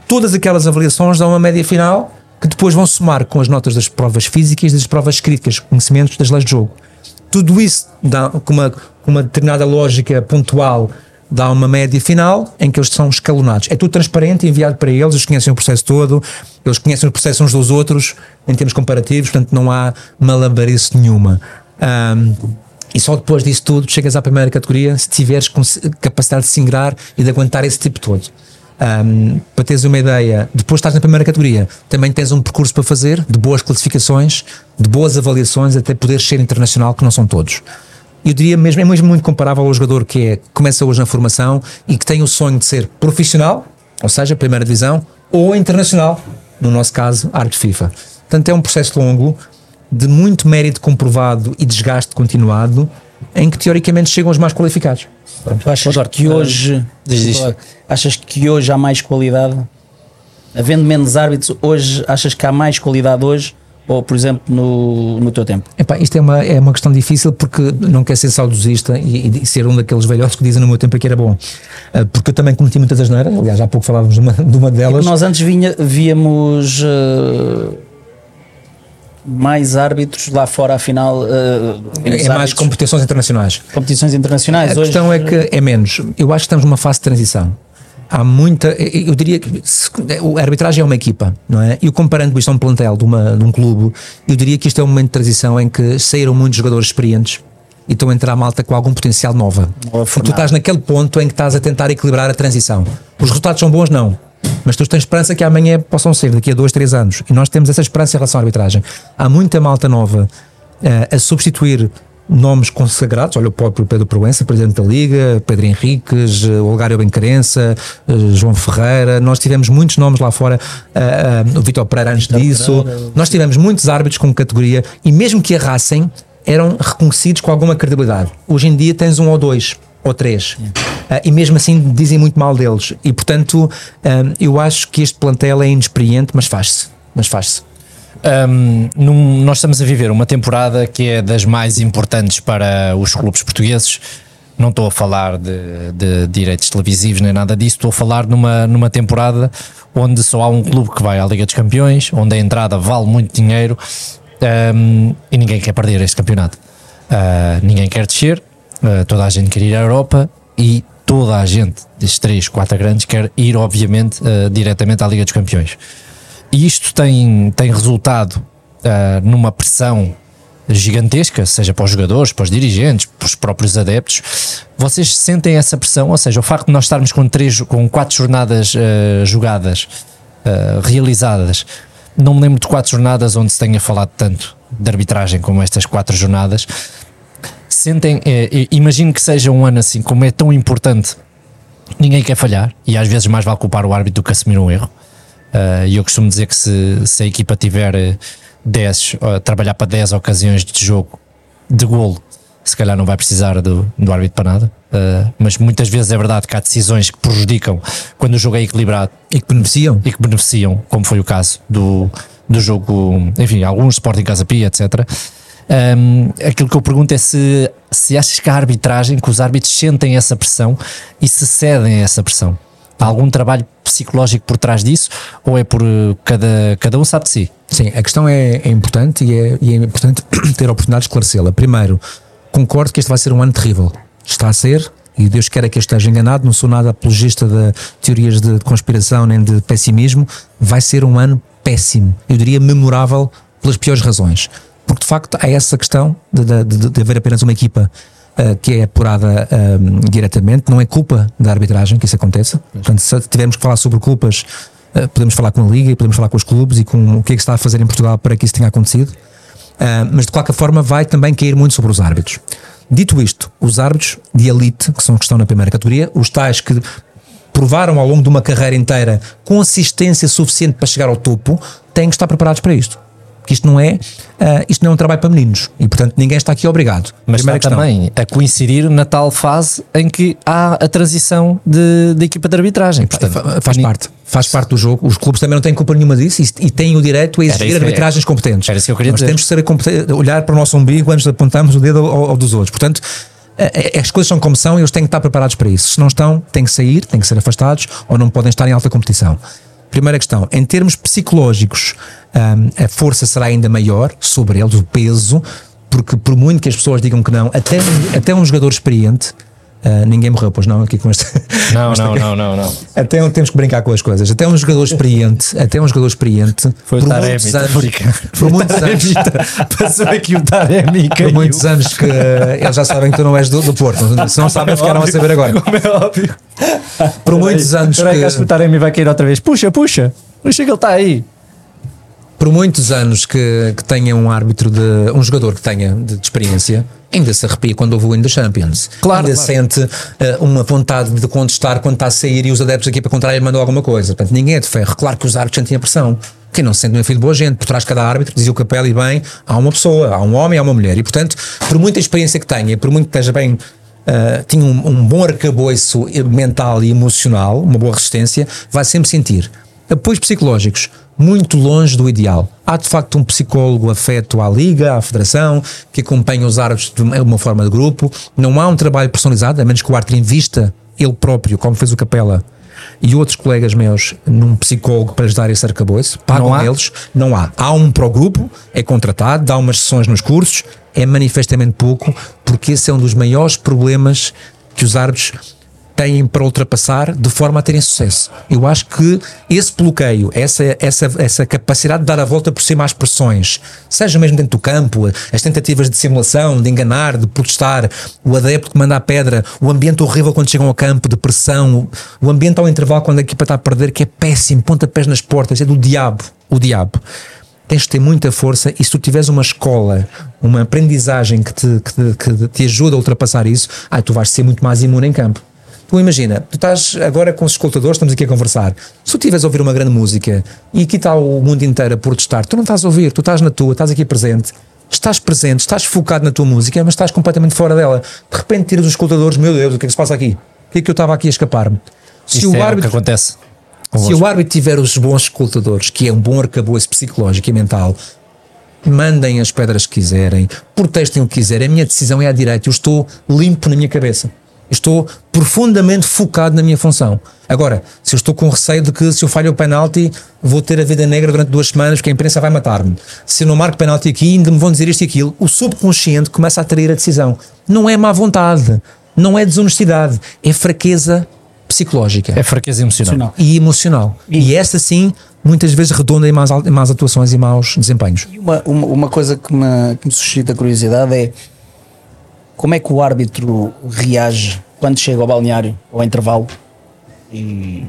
Todas aquelas avaliações dão uma média final que depois vão somar com as notas das provas físicas e das provas críticas, conhecimentos das leis de jogo. Tudo isso dá com uma, uma determinada lógica pontual dá uma média final em que eles são escalonados. É tudo transparente, enviado para eles, eles conhecem o processo todo, eles conhecem o processo uns dos outros em termos comparativos, portanto não há malabarice nenhuma. Ahm, e só depois disso tudo chegas à primeira categoria se tiveres capacidade de se ingrar e de aguentar esse tipo todo. Ahm, para teres uma ideia, depois estás na primeira categoria, também tens um percurso para fazer de boas classificações, de boas avaliações, até poderes ser internacional, que não são todos. Eu diria mesmo, é mesmo muito comparável ao jogador que é, começa hoje na formação e que tem o sonho de ser profissional, ou seja, primeira divisão, ou internacional, no nosso caso, árbitro FIFA. Portanto, é um processo longo, de muito mérito comprovado e desgaste continuado, em que teoricamente chegam os mais qualificados. Tu achas Eduardo, que hoje achas que hoje há mais qualidade? Havendo menos árbitros, hoje achas que há mais qualidade hoje? Ou, por exemplo, no, no teu tempo? Epá, isto é uma, é uma questão difícil porque não quer ser saudosista e, e ser um daqueles velhotes que dizem no meu tempo é que era bom. Ah, porque eu também cometi muitas asneiras, aliás, há pouco falávamos de uma, de uma delas. Nós antes vinha, víamos eh, mais árbitros lá fora, afinal. eh, é mais árbitros, competições internacionais. competições internacionais. A hoje, questão é que é menos. Eu acho que estamos numa fase de transição. Há muita. Eu diria que a arbitragem é uma equipa, não é? E comparando isto a um plantel de, uma, de um clube, eu diria que isto é um momento de transição em que saíram muitos jogadores experientes e estão a entrar malta com algum potencial nova. Nova Porque tu estás naquele ponto em que estás a tentar equilibrar a transição. Os resultados são bons, não. Mas tu tens esperança que amanhã possam ser, daqui a dois, três anos. E nós temos essa esperança em relação à arbitragem. Há muita malta nova eh, a substituir nomes consagrados. Olha, o próprio Pedro Proença, presidente da Liga, Pedro Henriques, eh, Olgário Bencarença, eh, João Ferreira. Nós tivemos muitos nomes lá fora, eh, eh, o Vitor Pereira antes disso. Nós tivemos muitos árbitros com categoria e mesmo que errassem, eram reconhecidos com alguma credibilidade. Hoje em dia tens um ou dois ou três. Ah, e mesmo assim dizem muito mal deles. E portanto, ah, eu acho que este plantel é inexperiente, mas faz-se. Mas faz-se. Um, num- nós estamos a viver uma temporada que é das mais importantes para os clubes portugueses. Não estou a falar de, de direitos televisivos nem nada disso, estou a falar numa, numa temporada onde só há um clube que vai à Liga dos Campeões, onde a entrada vale muito dinheiro um, e ninguém quer perder este campeonato. Uh, ninguém quer descer, uh, toda a gente quer ir à Europa e toda a gente, destes três, quatro grandes, quer ir, obviamente, uh, diretamente à Liga dos Campeões. E isto tem, tem resultado ah, numa pressão gigantesca, seja para os jogadores, para os dirigentes, para os próprios adeptos. Vocês sentem essa pressão? Ou seja, o facto de nós estarmos com, três, com quatro jornadas ah, jogadas, ah, realizadas, não me lembro de quatro jornadas onde se tenha falado tanto de arbitragem como estas quatro jornadas. Sentem, eh, eh, imagino que seja um ano assim, como é tão importante, ninguém quer falhar, e às vezes mais vale culpar o árbitro do que assumir um erro. Uh, E eu costumo dizer que se, se a equipa tiver eh, 10, uh, trabalhar para 10 ocasiões de jogo de golo, se calhar não vai precisar do, do árbitro para nada. Uh, mas muitas vezes é verdade que há decisões que prejudicam quando o jogo é equilibrado E que beneficiam. e que beneficiam, como foi o caso do, do jogo, enfim, alguns Sporting Casa Pia, etc. Um, aquilo que eu pergunto é se, se achas que a arbitragem, que os árbitros sentem essa pressão e se cedem a essa pressão. Há algum trabalho psicológico por trás disso ou é por uh, cada, cada um sabe de si? Sim, a questão é, é importante e é, e é importante ter a oportunidade de esclarecê-la. Primeiro, concordo que este vai ser um ano terrível. Está a ser, e Deus queira que eu esteja enganado, não sou nada apologista de teorias de conspiração nem de pessimismo, vai ser um ano péssimo, eu diria memorável pelas piores razões. Porque de facto há essa questão de, de, de haver apenas uma equipa uh, que é apurada um, diretamente, não é culpa da arbitragem que isso aconteça. Portanto, se tivermos que falar sobre culpas, uh, podemos falar com a Liga e podemos falar com os clubes e com o que é que se está a fazer em Portugal para que isso tenha acontecido. Uh, mas de qualquer forma vai também cair muito sobre os árbitros. Dito isto, os árbitros de elite, que são os que estão na primeira categoria, os tais que provaram ao longo de uma carreira inteira consistência suficiente para chegar ao topo, têm que estar preparados para isto. Porque isto não é, uh, isto não é um trabalho para meninos e, portanto, ninguém está aqui obrigado. Mas está questão. também a coincidir na tal fase em que há a transição de, de equipa de arbitragem. Portanto, faz parte. Faz parte do jogo. Os clubes também não têm culpa nenhuma disso e, e têm o direito a exigir arbitragens é. competentes. Era isso que eu queria Nós dizer. temos que olhar para o nosso umbigo antes de apontarmos o dedo ao, ao dos outros. Portanto, eh, eh, as coisas são como são e eles têm que estar preparados para isso. Se não estão, têm que sair, têm que ser afastados ou não podem estar em alta competição. Primeira questão, em termos psicológicos, um, a força será ainda maior sobre eles, o peso, porque por muito que as pessoas digam que não, até, até um jogador experiente, Uh, ninguém morreu, pois não, aqui com este. Não, não, não, não, não. Até um, temos que brincar com as coisas. Até um jogador experiente, até um jogador experiente. Foi por o Taremi, muitos anos, por muitos anos. Passou aqui o Taremi. Por muitos anos que uh, eles já sabem que tu não és do, do Porto. Se não sabem, ficaram a saber agora. Como é óbvio. Por muitos anos. Espera que... que o Taremi vai cair outra vez. Puxa, puxa. Puxa que ele está aí por muitos anos que, que tenha um árbitro de um jogador que tenha de, de experiência, ainda se arrepia quando ouve o win da Champions. Claro, ainda claro. sente uh, uma vontade de contestar quando está a sair e os adeptos aqui para contrário mandam alguma coisa. Portanto, ninguém é de ferro. Claro que os árbitros sentem a pressão. Quem não se sente não é filho de boa gente. Por trás de cada árbitro, dizia o capela e bem, há uma pessoa, há um homem, há uma mulher. E portanto, por muita experiência que tenha, por muito que esteja bem Uh, tinha um, um, bom arcabouço mental e emocional, uma boa resistência, vai sempre sentir apoios psicológicos muito longe do ideal. Há de facto um psicólogo afeto à liga, à federação, que acompanha os árbitros de uma forma de grupo. Não há um trabalho personalizado, a menos que o árbitro invista ele próprio, como fez o Capela e outros colegas meus, num psicólogo para ajudar esse arcabouço. Pagam Não eles? Não há. Há um para o grupo, é contratado, dá umas sessões nos cursos, é manifestamente pouco, porque esse é um dos maiores problemas que os árbitros têm para ultrapassar de forma a terem sucesso. Eu acho que esse bloqueio, essa, essa, essa capacidade de dar a volta por cima às pressões, seja mesmo dentro do campo, as tentativas de simulação, de enganar, de protestar, o adepto que manda a pedra, o ambiente horrível quando chegam ao campo, de pressão, o ambiente ao intervalo quando a equipa está a perder, que é péssimo, pontapés nas portas, é do diabo, o diabo tens de ter muita força e se tu tiveres uma escola, uma aprendizagem que te, que te, que te ajuda a ultrapassar isso, ah, tu vais ser muito mais imune em campo. Tu imagina, tu estás agora com os escutadores, estamos aqui a conversar. Se tu estiveres a ouvir uma grande música e aqui está o mundo inteiro a protestar, tu não estás a ouvir, tu estás na tua, estás aqui presente, estás presente, estás focado na tua música, mas estás completamente fora dela. De repente tiras os escutadores, meu Deus, o que é que se passa aqui? O que é que eu estava aqui a escapar-me? Se Isso o é árbitro, o que acontece. Se o árbitro tiver os bons escutadores, que é um bom arcabouço psicológico e mental, mandem as pedras que quiserem, protestem o que quiserem, a minha decisão é à direita, eu estou limpo na minha cabeça. Estou profundamente focado na minha função. Agora, se eu estou com receio de que se eu falho o penalti vou ter a vida negra durante duas semanas porque a imprensa vai matar-me. Se eu não marco penalti aqui ainda me vão dizer isto e aquilo. O subconsciente começa a trair a decisão. Não é má vontade, não é desonestidade, é fraqueza psicológica. É fraqueza emocional. E emocional. E, e essa sim, muitas vezes redonda em más, em más atuações e maus desempenhos. E uma, uma, uma coisa que me, que me suscita curiosidade é como é que o árbitro reage quando chega ao balneário, ao intervalo? E,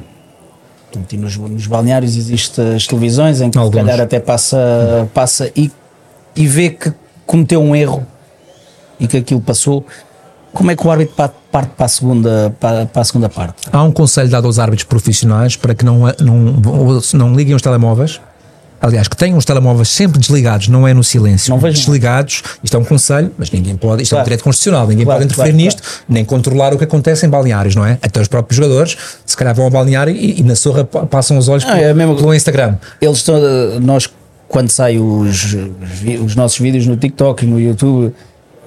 portanto, e nos, nos, balneários existem as televisões em que Alguns. se calhar até passa, passa e, e vê que cometeu um erro e que aquilo passou. Como é que o árbitro parte para a segunda, para, a segunda parte? Há um conselho dado aos árbitros profissionais para que não, não, não liguem os telemóveis aliás, que tenham os telemóveis sempre desligados, não é no silêncio, não desligados, isto é um conselho, mas ninguém pode, isto claro. é um direito constitucional, ninguém claro, pode interferir claro, nisto, nem controlar o que acontece em balneários, não é? Até os próprios jogadores, se calhar vão ao balneário e, e na sorra passam os olhos ah, pelo, é mesmo, pelo Instagram. Eles estão, nós quando saem os, os nossos vídeos no TikTok e no YouTube,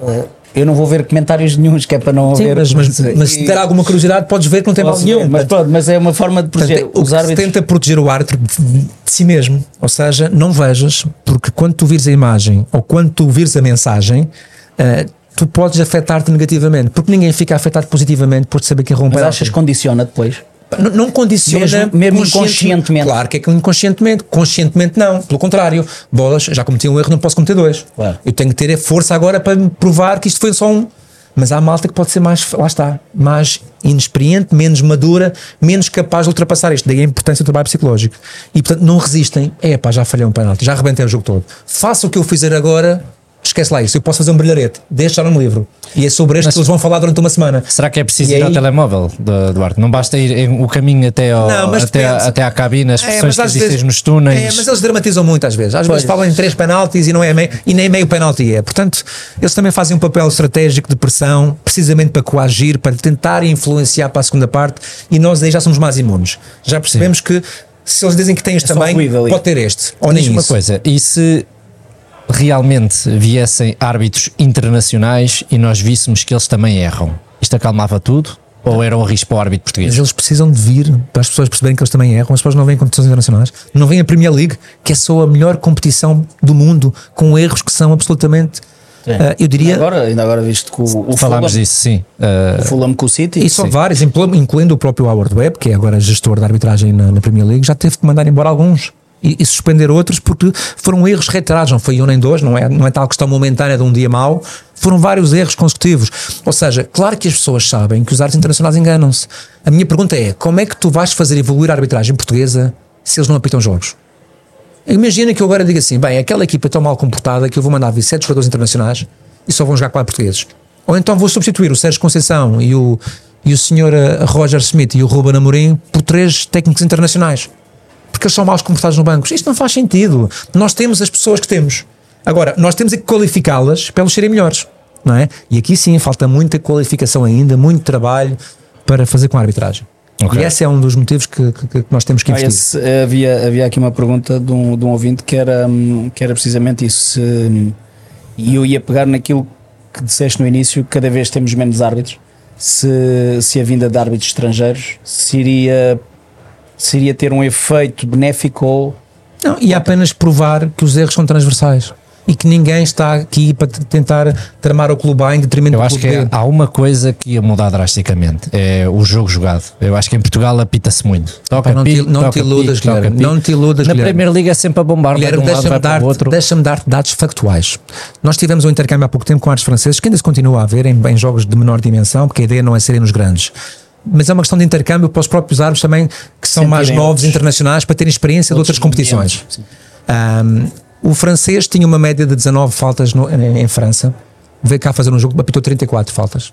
eh, eu não vou ver comentários nenhums, que é para não Sim, haver. mas, mas, mas se E- ter alguma curiosidade, podes ver que não tem mal nenhum. mas, pronto, mas é uma forma de proteger Portanto, o os se árbitros. tenta proteger o árbitro de, si mesmo. Ou seja, não vejas, porque quando tu vires a imagem ou quando tu vires a mensagem, eh, tu podes afetar-te negativamente, porque ninguém fica afetado positivamente por saber que errou um Mas achas que condiciona depois? Não, condiciona Mesmo- mesmo consciente- inconscientemente. Claro que é que inconscientemente. Conscientemente não. Pelo contrário. Bolas, já cometi um erro, não posso cometer dois. Claro. Eu tenho que ter a força agora para provar que isto foi só um. Mas há malta que pode ser mais, lá está, mais inexperiente, menos madura, menos capaz de ultrapassar isto. Daí a importância do trabalho psicológico. E portanto não resistem. É pá, já falhei um penalti, já arrebentei o jogo todo. Faça o que eu fizer agora, esquece lá isso. Eu posso fazer um brilharete, deixa já no livro. E é sobre este que eles vão falar durante uma semana. Será que é preciso E ir ao aí- telemóvel, Du- Duarte? Não basta ir o caminho até, ao, Não, mas até, depende. até à cabine, as É, expressões mas que existem vezes- nos túneis. É, mas eles dramatizam muito às vezes. Às vezes falam em três penaltis e, não é meio, e nem meio penalti é. Portanto, eles também fazem um papel estratégico de pressão, precisamente para coagir, para tentar influenciar para a segunda parte e nós aí já somos mais imunes. Já percebemos que se eles dizem que têm este ali. pode ter este. Ou nem Diz-me uma isso. coisa, e se realmente viessem árbitros internacionais e nós víssemos que eles também erram, isto acalmava tudo? Ou era um risco para o árbitro português? Mas eles precisam de vir para as pessoas perceberem que eles também erram. As pessoas não vêm competições internacionais, não vêm a Premier League, que é só a melhor competição do mundo, com erros que são absolutamente. ah, eu diria. Agora, ainda agora visto que o, o Falámos disso, sim. Uh, o Fulham com o City. E são vários, inclu- incluindo o próprio Howard Webb, que é agora gestor da arbitragem na, na Premier League, já teve que mandar embora alguns e, e suspender outros porque foram erros reiterados, não foi um nem dois, não é, não é tal questão momentânea de um dia mau, foram vários erros consecutivos. Ou seja, claro que as pessoas sabem que os árbitros internacionais enganam-se. A minha pergunta é: como é que tu vais fazer evoluir a arbitragem portuguesa se eles não apitam jogos? Imagina que eu agora diga assim: bem, aquela equipa é tão mal comportada que eu vou mandar vir sete jogadores internacionais e só vão jogar quatro portugueses. Ou então vou substituir o Sérgio Conceição e o, e o senhor eh, Roger Smith e o Ruben Amorim por três técnicos internacionais. Porque eles são mal comportados no banco. Isto não faz sentido. Nós temos as pessoas que temos. Agora, nós temos é que qualificá-las para elas serem melhores. Não é? E aqui sim falta muita qualificação ainda, muito trabalho para fazer com a arbitragem. Ok. E esse é um dos motivos que, que- que nós temos que Ah, investir. esse, eh, havia, havia aqui uma pergunta de um, de um ouvinte que era, hum, que era precisamente isso. hum, e eu ia pegar naquilo que disseste no início: cada vez temos menos árbitros. Se, se a vinda de árbitros estrangeiros se iria, se iria ter um efeito benéfico ou. Não, e apenas provar que os erros são transversais e que ninguém está aqui para tentar tramar o clube A em detrimento eu do acho que é- há uma coisa que ia mudar drasticamente: é o jogo jogado. Eu acho que em Portugal apita-se muito. Toca não te- pico, não toca te iludas, pico, toca Guilherme, não te iludas, Na Guilherme. Primeira Liga é sempre a bombar, de um lado, deixa-me dar, outro. deixa dar dados factuais. Nós tivemos um intercâmbio há pouco tempo com artes franceses, que ainda se continua a haver em, em jogos de menor dimensão, porque a ideia não é serem nos grandes. Mas é uma questão de intercâmbio para os próprios árbitros também, que são mais Sentirem novos, outros- internacionais, para terem experiência de outras competições. Um, o francês tinha uma média de 19 faltas no- em, em França, veio cá fazer um jogo, apitou 34 faltas.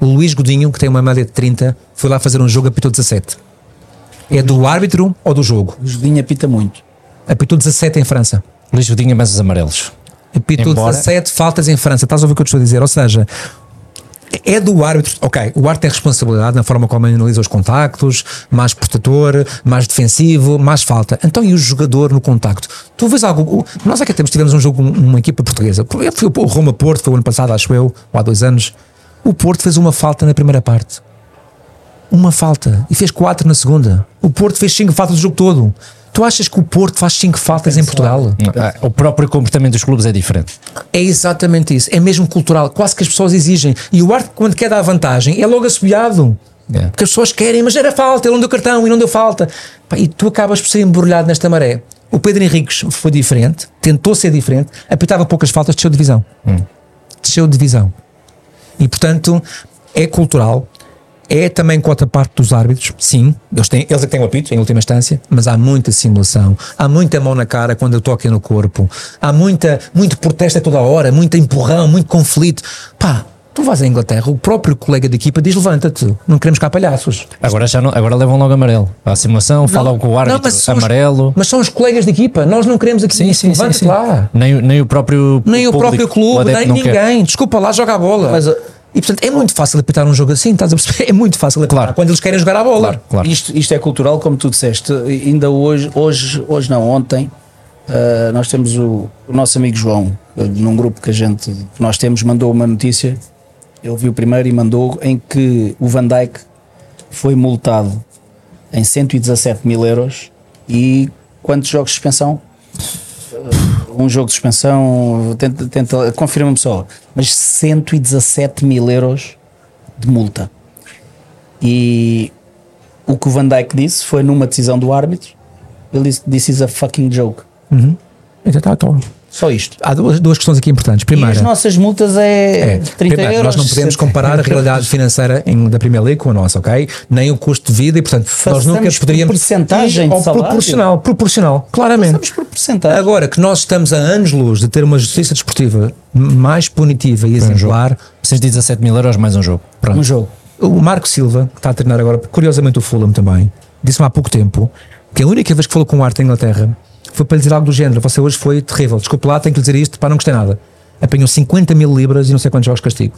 O Luís Godinho, que tem uma média de 30, foi lá fazer um jogo, apitou 17. É do árbitro ou do jogo? O Judinho apita muito. Apitou 17 em França. Luís Godinha, mas os amarelos. Apitou Embora- 17 faltas em França. Estás a ouvir o que eu te estou a dizer? Ou seja, é do árbitro. Ok, o árbitro tem responsabilidade na forma como analisa os contactos, mais protetor, mais defensivo, mais falta. Então, e o jogador no contacto? Tu vês algo. Nós é que temos, tivemos um jogo, um- uma equipa portuguesa. Foi o Roma Porto, foi o ano passado, acho eu, ou há dois anos. O Porto fez uma falta na primeira parte. Uma falta. E fez quatro na segunda. O Porto fez cinco faltas o jogo todo. Tu achas que o Porto faz cinco faltas em Portugal? Ah, O próprio comportamento dos clubes é diferente. É exatamente isso. É mesmo cultural. Quase que as pessoas exigem. E o árbitro, quando quer dar vantagem, é logo assobiado. É. Porque as pessoas querem, mas era falta, ele não deu cartão e não deu falta. E tu acabas por ser embrulhado nesta maré. O Pedro Henriques foi diferente, tentou ser diferente, apitava poucas faltas, desceu de divisão. Desceu de divisão. E portanto, é cultural. É também quota parte dos árbitros, sim, eles, têm, eles é que têm o apito em última instância, mas há muita simulação, há muita mão na cara quando eu toco no corpo, há muita, muito protesto a toda hora, muito empurrão, muito conflito. Pá, tu vais à Inglaterra, o próprio colega de equipa diz: levanta-te, não queremos cá palhaços. Agora, já não, agora levam logo amarelo. À simulação, falam com o árbitro mas são os- amarelo. mas são os colegas de equipa, nós não queremos aqui, Sim, sim, sim, levanta-te sim. lá. Nem, o- nem o próprio Nem o público, próprio o clube, adepto nem não quer. ninguém. Desculpa lá, joga a bola. Mas, e portanto é muito fácil apitar um jogo assim, estás a perceber? É muito fácil apitar Claro. quando eles querem jogar a bola. Claro, claro. Isto, isto é cultural, como tu disseste. Ainda hoje, hoje, hoje não, ontem, Uh, nós temos o, o nosso amigo João, uh, num grupo que a gente que nós temos, mandou uma notícia. Ele viu primeiro e mandou em que o Van Dijk foi multado em 117 mil euros e quantos jogos de suspensão? Um jogo de suspensão, tenta, tenta confirma-me só, mas 117 mil euros de multa. E o que o Van Dijk disse foi numa decisão do árbitro. Ele disse: This is a fucking joke. Então, tá, então. Só isto. Há duas, duas questões aqui importantes. E Primeira, as nossas multas é, é, 30 primeiro, euros. nós não podemos comparar a realidade financeira em- da Premier League com a nossa, ok? Nem o custo de vida e, portanto, nós nunca Façamos por poderíamos. porcentagem de salário? proporcional, proporcional, claramente. Estamos por porcentagem. Agora que nós estamos a anos-luz de ter uma justiça desportiva mais punitiva e exemplar, 117 mil euros mais um jogo. Pronto. Um jogo. o Marco Silva, que está a treinar agora, curiosamente o Fulham também, disse-me há pouco tempo que a única vez que falou com o Arte em Inglaterra foi para lhe dizer algo do género: Você hoje foi terrível, desculpe lá, tenho que lhe dizer isto, pá, não gostei nada. Apanhou 50 mil libras e não sei quantos jogos de castigo.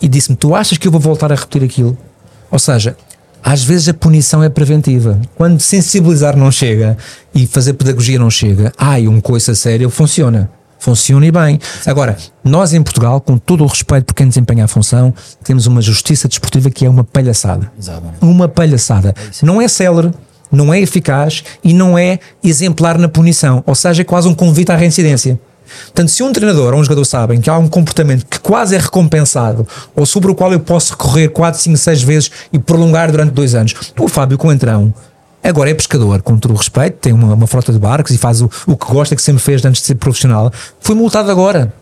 E disse-me: Tu achas que eu vou voltar a repetir aquilo? Ou seja, às vezes a punição é preventiva. Quando sensibilizar não chega e fazer pedagogia não chega, ai, um coice a sério, funciona. Funciona e bem. Agora, nós em Portugal, com todo o respeito por quem desempenha a função, temos uma justiça desportiva que é uma palhaçada. Exatamente. Uma palhaçada. Não é célere, não é eficaz e não é exemplar na punição. Ou seja, é quase um convite à reincidência. Portanto, se um treinador ou um jogador sabem que há um comportamento que quase é recompensado ou sobre o qual eu posso recorrer 4, 5, 6 vezes e prolongar durante dois anos, o Fábio Coentrão agora é pescador, com todo o respeito, tem uma, uma frota de barcos e faz o, o que gosta, que sempre fez antes de ser profissional, foi multado agora.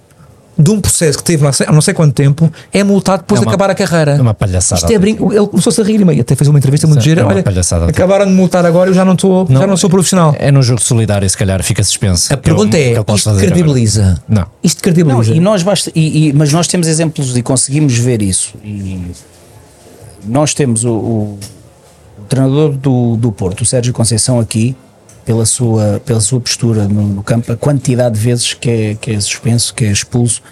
De um processo que teve não sei- há não sei quanto tempo, é multado depois É de uma- acabar a carreira. é uma palhaçada. Isto é brinco. Ele começou-se a rir e até fez uma entrevista muito gira. é uma Olha, palhaçada. acabaram de multar agora, eu já não, estou, já não sou profissional. É no jogo solidário, se calhar fica suspenso. A pergunta eu- é: isto fazer agora. credibiliza? Não. Isto Não, credibiliza? e nós basta, e, e- mas nós temos exemplos e conseguimos ver isso. E nós temos o, o- o treinador do, do Porto, o Sérgio Conceição, aqui, pela sua, pela sua postura no, no campo, a quantidade de vezes que é, que é suspenso, que é expulso.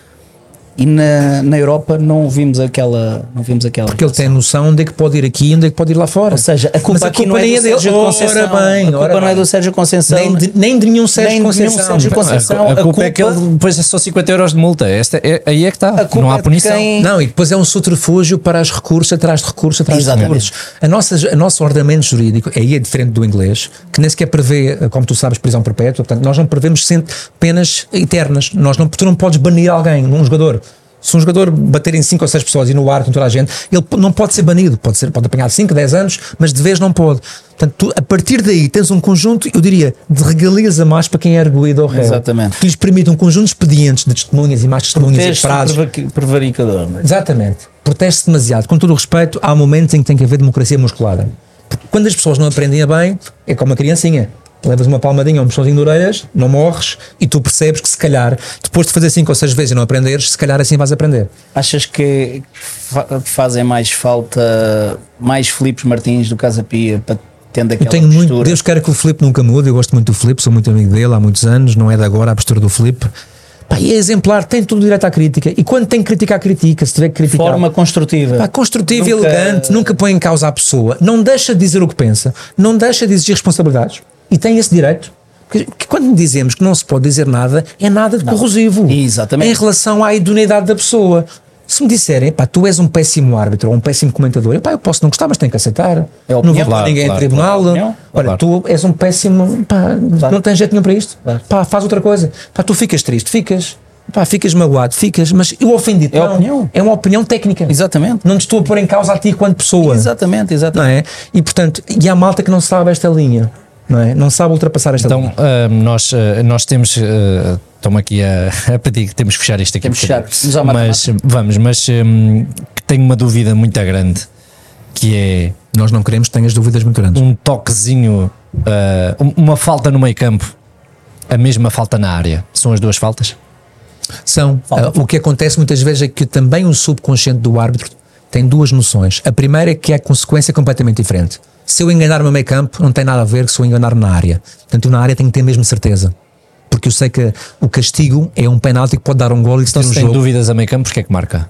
E na, na Europa não vimos aquela. Não vimos aquela Porque ele tem noção onde é que pode ir aqui e onde é que pode ir lá fora. Ou seja, a culpa, a aqui culpa não é do é dele. Sérgio Conceição. Ora bem, a culpa ora não é bem. do Sérgio Conceição. nem, de, nem de nenhum Sérgio Nem de nenhum Conceição. Sérgio Conceição. A, a culpa é que culpa- ele depois é só 50 euros de multa. Esta, é, aí é que está. culpa Não é há de punição. quem- Não, e depois é um subterfúgio para os recursos, atrás de recursos, atrás Exatamente. de recursos. A nossa, a nosso ordenamento jurídico aí é diferente do inglês, que nem sequer prevê, como tu sabes, prisão perpétua. Portanto, nós não prevemos penas eternas. Nós não, tu não podes banir alguém, um jogador. Se um jogador bater em 5 ou 6 pessoas e no ar com toda a gente, ele não pode ser banido, pode, ser, pode apanhar 5, 10 anos, mas de vez não pode. Portanto, tu, a partir daí tens um conjunto, eu diria, de regalias a mais para quem é arguído ao réu. Exatamente. Que lhes permite um conjunto de expedientes de testemunhas e mais testemunhas e preva- prevaricador. é? Exatamente. Protege-se demasiado. Com todo o respeito, há momentos em que tem que haver democracia musculada. Porque quando as pessoas não aprendem a bem, é como uma criancinha. Levas uma palmadinha ou um puxãozinho de orelhas, não morres, e tu percebes que se calhar, depois de fazer cinco ou seis vezes e não aprenderes, se calhar assim vais aprender. Achas que fa- fazem mais falta mais Filipes Martins do Casa Pia para tendo Eu aquela tenho muito, postura? Deus queira que o Filipe nunca mude, eu gosto muito do Filipe, sou muito amigo dele há muitos anos, não é de agora a postura do Filipe. Pá, e é exemplar, tem todo o direito à crítica, e quando tem que criticar, critica, se tiver que criticar. forma construtiva. Pá, construtivo e Nunca- elegante, nunca põe em causa a pessoa, não deixa de dizer o que pensa, não deixa de exigir responsabilidades e tem esse direito. Porque quando dizemos que não se pode dizer nada, é nada de corrosivo Exatamente. em relação à idoneidade da pessoa. Se me disserem, pá, tu és um péssimo árbitro ou um péssimo comentador, epá, eu posso não gostar, mas tenho que aceitar. É a não opinião. vou Claro, ninguém claro, em tribunal. claro. Opinião. Olha, tu és um péssimo, pá, não tens jeito nenhum para isto. Pá, faz outra coisa. Pá, tu ficas triste, ficas. Pá, ficas magoado, ficas, mas eu ofendi-te. É não. opinião. É uma opinião técnica. Exatamente. Não te estou a pôr em causa a ti enquanto pessoa. Exatamente, Não exatamente. é? E portanto, e há malta que não sabe esta linha. Não é? Não sabe ultrapassar esta Então, linha. ah, nós, ah, nós temos. ah, Estão-me aqui a, a pedir que temos que fechar isto aqui. Temos que fechar. Vamos ao mas vamos, mas hum, que tenho uma dúvida muito grande que é Nós não queremos que tenhas dúvidas muito grandes. um toquezinho, um- uma falta no meio campo, a mesma falta na área. São as duas faltas? São. Ah, o que acontece muitas vezes é que também o subconsciente do árbitro tem duas noções. A primeira é que é a consequência completamente diferente. Se eu enganar-me no meio campo, não tem nada a ver se eu enganar-me na área. Portanto, eu na área tenho que ter mesmo certeza. Porque eu sei que o castigo é um penalti que pode dar um gol e Então, se um tem jogo. dúvidas a meio campo, porque é que marca?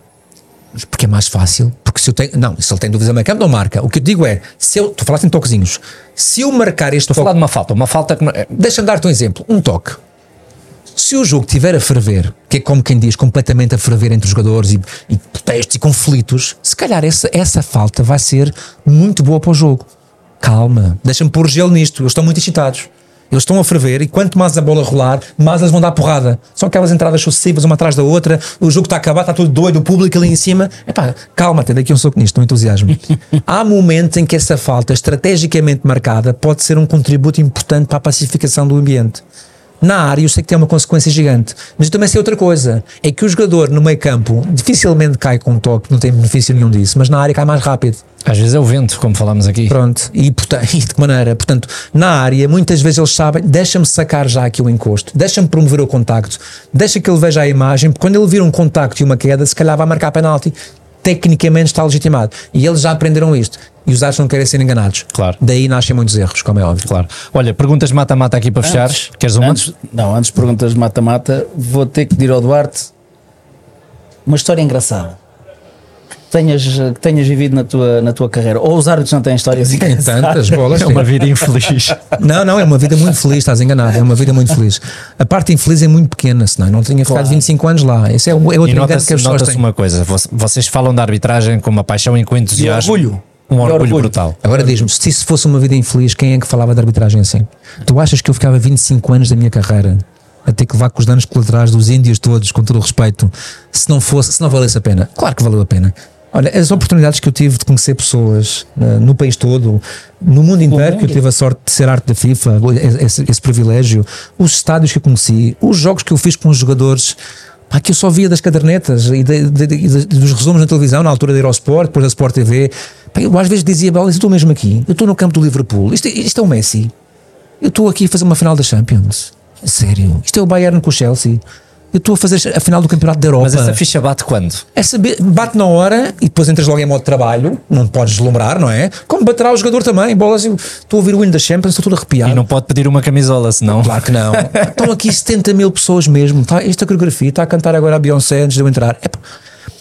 Porque é mais fácil. Porque se eu tenho. Não, se ele tem dúvidas no meio campo, não marca. O que eu digo é: se eu. Tu falaste em toquezinhos. Se eu marcar este Estou a falar de uma falta, uma falta que é- Deixa-me dar-te um exemplo. Um toque. Se o jogo estiver a ferver, que é como quem diz, completamente a ferver entre os jogadores e, e protestos e conflitos, se calhar essa, essa falta vai ser muito boa para o jogo. Calma, deixa-me pôr gelo nisto, eles estão muito excitados. Eles estão a ferver e quanto mais a bola rolar, mais eles vão dar porrada. São aquelas entradas sucessivas, uma atrás da outra, o jogo está a acabar, está tudo doido, o público ali em cima. Epá, calma, tem daqui um soco nisto, não entusiasmo. Há momentos em que essa falta, estrategicamente marcada, pode ser um contributo importante para a pacificação do ambiente. Na área, eu sei que tem uma consequência gigante, mas eu também sei outra coisa: é que o jogador no meio campo dificilmente cai com um toque, não tem benefício nenhum disso, mas na área cai mais rápido. Às vezes é o vento, como falámos aqui. Pronto, e, portanto, e de que maneira? Portanto, na área, muitas vezes eles sabem, deixa-me sacar já aqui o encosto, deixa-me promover o contacto, deixa que ele veja a imagem, porque quando ele vir um contacto e uma queda, se calhar vai marcar penalti. Tecnicamente está legitimado. E eles já aprenderam isto. E os árbitros não querem ser enganados. Claro. Daí nascem muitos erros, como é óbvio. Claro. Olha, perguntas de mata-mata aqui para fechar. Antes- Queres uma? Antes, não, antes de perguntas de mata-mata, vou ter que pedir ao Duarte uma história engraçada. Que tenhas, que tenhas vivido na tua, na tua carreira. Ou os árbitros não têm histórias Tem engraçadas. tantas bolas. É uma vida infeliz. Não, não, é uma vida muito feliz, estás enganado. É uma vida muito feliz. A parte infeliz é muito pequena, senão eu não tinha ficado 25 anos lá. Esse é, é outro E engano nota-se que as pessoas nota têm. uma coisa: vo- vocês falam da arbitragem com uma paixão e com entusiasmo. orgulho. Um E orgulho, orgulho. brutal. Agora diz-me, se isso fosse uma vida infeliz, quem é que falava de arbitragem assim? Tu achas que eu ficava 25 anos da minha carreira a ter que levar com os danos colaterais dos índios todos, com todo o respeito, se não fosse, se não valesse a pena? Claro que valeu a pena. Olha, as oportunidades que eu tive de conhecer pessoas eh, no país todo, no mundo inteiro, que eu tive a sorte de ser arte da FIFA, esse, esse privilégio, os estádios que eu conheci, os jogos que eu fiz com os jogadores, pá, que eu só via das cadernetas e, de- de- de- dos resumos na televisão, na altura da Eurosport, depois da Sport TV. Pá, eu às vezes dizia, "Bola, eu estou mesmo aqui, eu estou no campo do Liverpool, isto, isto é o Messi, eu estou aqui a fazer uma final da Champions. Sério, isto é o Bayern com o Chelsea. Eu estou a fazer a final do Campeonato da Europa. Mas essa ficha bate quando? É saber, bate na hora e depois entras logo em modo de trabalho, não podes deslumbrar, não é? Como baterá o jogador também, bolas, estou a ouvir o hino da Champions, estou todo arrepiado. E não pode pedir uma camisola, senão. Claro que não. Estão aqui 70 mil pessoas mesmo. Tá, esta coreografia está a cantar agora a Beyoncé antes de eu entrar. Epá,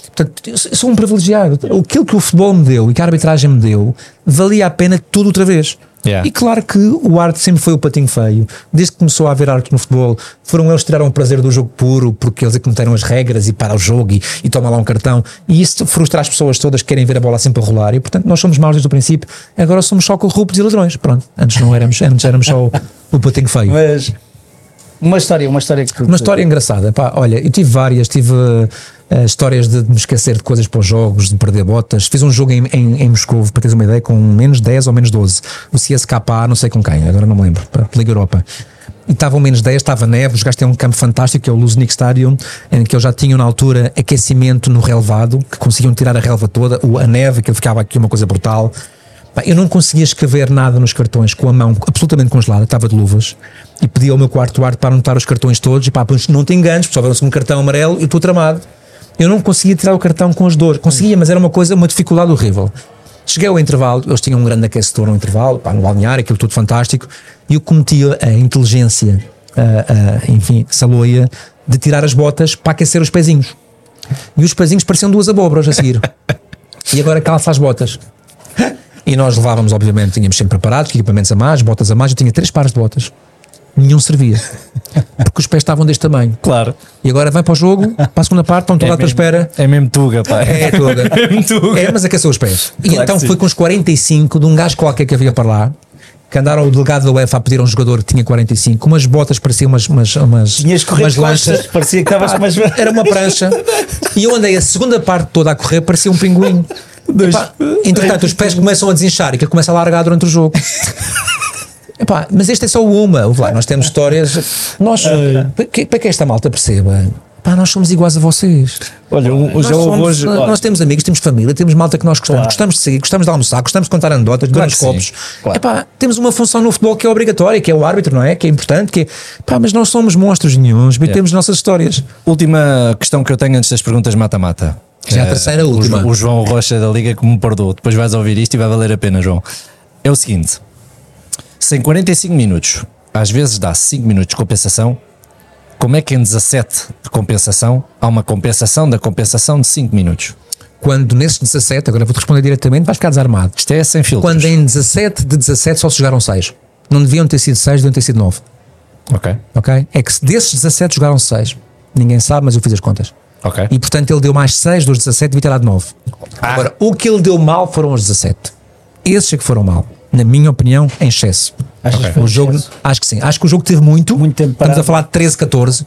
portanto, eu sou um privilegiado. Aquilo que o futebol me deu e que a arbitragem me deu, valia a pena tudo outra vez. Yeah. E claro que o arte sempre foi o patinho feio. Desde que começou a haver arte no futebol, foram eles que tiraram o prazer do jogo puro, porque eles é que meteram as regras e para o jogo e, e toma lá um cartão. E isso frustra as pessoas todas que querem ver a bola sempre a rolar. E portanto, nós somos maus desde o princípio. Agora somos só corruptos e ladrões. Pronto. Antes não éramos, antes éramos só o, o patinho feio. Mas uma história, uma história que Uma história engraçada. Pá, olha, eu tive várias, tive eh, histórias de me esquecer de coisas para os jogos, de perder botas. Fiz um jogo em, em, em Moscou, para teres uma ideia, com menos 10 ou menos 12. O CSKA, não sei com quem, agora não me lembro, para Liga Europa. E estavam menos 10, estava neve, os gajos têm um campo fantástico, que é o Luznik Stadium, em que eles já tinham na altura aquecimento no relevado, que conseguiam tirar a relva toda, a neve, que ficava aqui uma coisa brutal. Eu não conseguia escrever nada nos cartões com a mão absolutamente congelada, estava de luvas, e pedi ao meu quarto árbitro para anotar os cartões todos, e pá, não te enganes, porque só houver um segundo cartão amarelo, eu estou tramado. Eu não conseguia tirar o cartão com as dores, conseguia, mas era uma coisa, uma dificuldade horrível. Cheguei ao intervalo, eles tinham um grande aquecedor no intervalo, pá, no balneário, aquilo tudo fantástico, e eu cometi a inteligência, a, a, enfim, saloia, de tirar as botas para aquecer os pezinhos. E os pezinhos pareciam duas abóboras a seguir. e agora calça as botas. E nós levávamos, obviamente, tínhamos sempre preparados, equipamentos a mais, botas a mais. Eu tinha três pares de botas. Nenhum servia. Porque os pés estavam deste tamanho. Claro. E agora vai para o jogo, para a segunda parte, estão toda à tua espera. é mesmo tuga, pá. É toda. É mesmo tuga. É, mas aqueceu os pés. E Claro então que sim. foi com os 45 de um gajo qualquer que havia para lá. Que andaram o delegado da UEFA a pedir a um jogador que tinha 45, umas botas pareciam umas, umas, umas, Tinhas umas costas, parecia que estavas com umas. era uma prancha e eu andei a segunda parte toda a correr, parecia um pinguim. Epá, entretanto, os pés começam a desinchar e que começa a largar durante o jogo. Epá, mas este é só uma. Lá, nós temos histórias. Nós, para que, para que esta malta perceba, pá, nós somos iguais a vocês. Olha, um, Nós, somos- hoje. nós, olha, nós temos amigos, temos família, temos malta que nós gostamos, Claro. gostamos de seguir, gostamos de almoçar, gostamos de contar anedotas, de que copos. claro. Epá, temos uma função no futebol que é obrigatória, que é o árbitro, não é? Que é importante, que é, pá, mas não somos monstros nenhums, e temos nossas histórias. Última questão que eu tenho antes das perguntas mata-mata. Já a Eh, terceira, o última. Jo- O, João Rocha da Liga que me perdoou. Depois vais ouvir isto e vai valer a pena, João. É o seguinte: se em 45 minutos, às vezes dá 5 minutos de compensação, como é que em 17 de compensação há uma compensação da compensação de 5 minutos? Quando nesses 17, agora vou-te responder diretamente, vais ficar desarmado. Isto é sem filtros. Quando em 17 de 17 só se jogaram 6. Não deviam ter sido 6, deviam ter sido 9. Ok. ok? É que se desses 17 jogaram 6. Ninguém sabe, mas eu fiz as contas. Ok. E portanto ele deu mais 6 dos 17, devia ter dado 9. Agora, o que ele deu mal foram os 17. Esses é que foram mal. Na minha opinião, em excesso. Achas que foi O jogo, excesso? acho que sim. Acho que o jogo teve muito. Muito tempo Estamos parado. a falar de 13, 14.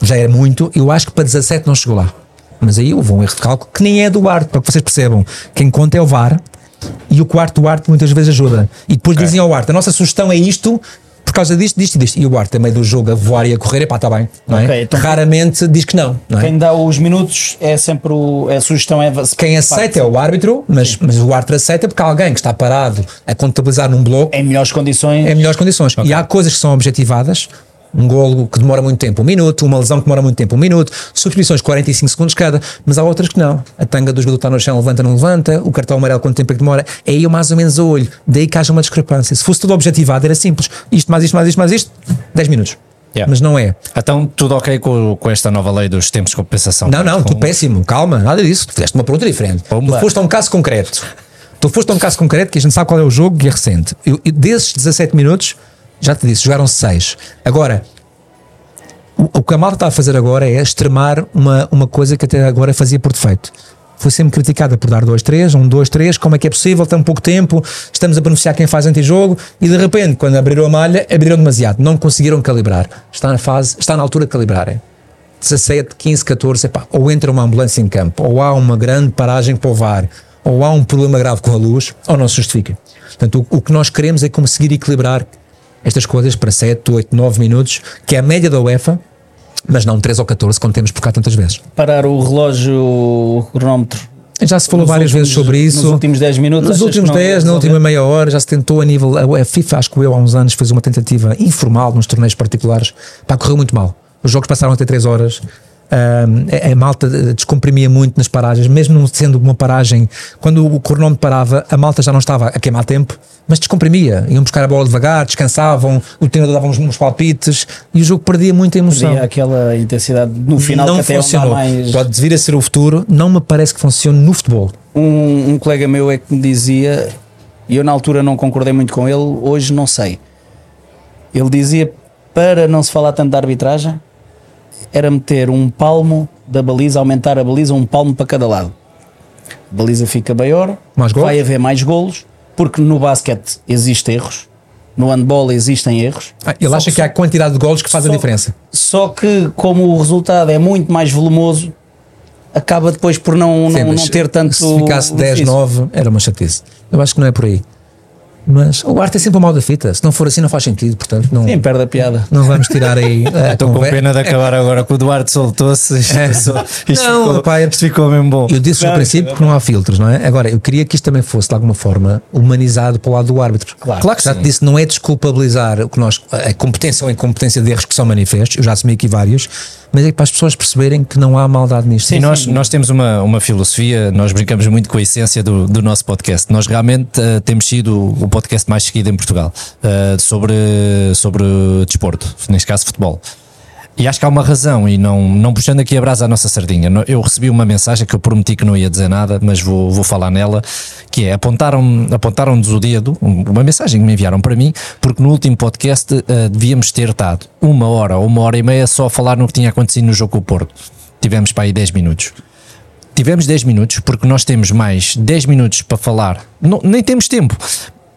Já era muito. Eu acho que para 17 não chegou lá. Mas aí houve um erro de cálculo que nem é do árbitro, para que vocês percebam. Quem conta é o VAR e o quarto do árbitro muitas vezes ajuda. E depois dizem ao árbitro: a nossa sugestão é isto. Por causa disto, disto e disto. E o a meio do jogo, a voar e a correr, epá, está bem. Não é? Ok, então- Raramente diz que não. não é? Quem dá os minutos é sempre o. A sugestão é. Quem aceita é o árbitro, mas, mas o árbitro aceita porque alguém que está parado a contabilizar num bloco Em melhores condições. é melhores condições. E há coisas que são objetivadas. Um golo que demora muito tempo, um minuto, uma lesão que demora muito tempo, um minuto, substituições 45 segundos cada, mas há outras que não. A tanga do jogador está no chão, levanta, não levanta, o cartão amarelo, quanto tempo é que demora, é aí mais ou menos a olho. Daí que haja uma discrepância. Se fosse tudo objetivado, era simples. Isto mais isto, mais isto, mais isto, 10 minutos. Yeah. Mas não é. Então, tudo ok com, com esta nova lei dos tempos de compensação? Não, não, Com- tu péssimo, calma, nada disso. Tu fizeste uma pergunta diferente. Tu foste a um caso concreto. Tu foste a um caso concreto que a gente sabe qual é o jogo e é recente. Eu, eu, desses 17 minutos, já te disse, jogaram 6. Agora, o, o que a malta está a fazer agora é extremar uma, uma coisa que até agora fazia por defeito. Foi sempre criticada por dar 2-3, um 2-3, como é que é possível, tão pouco tempo, estamos a beneficiar quem faz antijogo e de repente, quando abriram a malha, abriram demasiado, não conseguiram calibrar. Está na fase, está na altura de calibrarem. 17, 15, 14, epá, ou entra uma ambulância em campo, ou há uma grande paragem para o VAR, ou há um problema grave com a luz, ou não se justifica. Portanto, o, o que nós queremos é conseguir equilibrar estas coisas para 7, 8, 9 minutos, que é a média da UEFA, mas não 3 ou 14, como temos por cá tantas vezes. Parar o relógio, o cronómetro. Já se falou Nos várias últimos- vezes sobre isso. Nos últimos 10 minutos. Nos últimos que não 10, na última meia hora, já se tentou a nível. A FIFA, acho que eu há uns anos, fez uma tentativa informal nos torneios particulares. Pá, correu muito mal. Os jogos passaram a ter 3 horas. A, a malta eh, descomprimia muito nas paragens, mesmo não sendo uma paragem. Quando o cronómetro parava, a malta já não estava a queimar tempo, mas descomprimia. Iam buscar a bola devagar, descansavam, o treinador dava uns, uns palpites e o jogo perdia muita emoção. Havia aquela intensidade no final não que até é funcionou. mais. Pode vir a ser o futuro, não me parece que funcione no futebol. Um, um colega meu é que me dizia, e eu na altura não concordei muito com ele, hoje não sei. Ele dizia para não se falar tanto da arbitragem, era meter um palmo da baliza, aumentar a baliza um palmo para cada lado. A baliza fica maior, Mais golos? vai haver mais golos, porque no basquete existem erros, no handball existem erros. Ah, ele acha que que há a quantidade de golos que faz a só- diferença. Só que como o resultado é muito mais volumoso, acaba depois por não, Sim, não, não ter tanto. Se ficasse 10, benefício. 9, era uma chatice. Eu acho que não é por aí. Mas o arte é sempre o mal da fita. Se não for assim, não faz sentido. Portanto, não, Sim, perde a piada. não vamos tirar aí. a Estou com conver- pena de acabar agora com o Duarte soltou-se. Isto, passou- isto Não, ficou, pá, é- isto ficou mesmo bom. Eu disse no princípio que não há filtros, não é? Agora, eu queria que isto também fosse de alguma forma humanizado para o lado do árbitro. Claro. Claro que Já sim. te disse, não é desculpabilizar o que nós, a competência ou incompetência de erros que são manifestos, eu já assumi aqui vários, mas é para as pessoas perceberem que não há maldade nisto. Sim, nós, nós temos uma, uma filosofia, nós brincamos muito com a essência do, do nosso podcast. Nós realmente eh, temos sido o podcast mais seguido em Portugal eh, sobre, sobre desporto, neste caso futebol. E acho que há uma razão, e não, não puxando aqui a brasa à nossa sardinha. Eu recebi uma mensagem que eu prometi que não ia dizer nada, mas vou, vou falar nela, que é apontaram-nos apontaram o dedo, um- uma mensagem que me enviaram para mim, porque no último podcast eh, devíamos ter estado uma hora ou uma hora e meia só a falar no que tinha acontecido no jogo com o Porto. Tivemos para aí 10 minutos. Tivemos 10 minutos porque nós temos mais 10 minutos para falar. Não, nem temos tempo.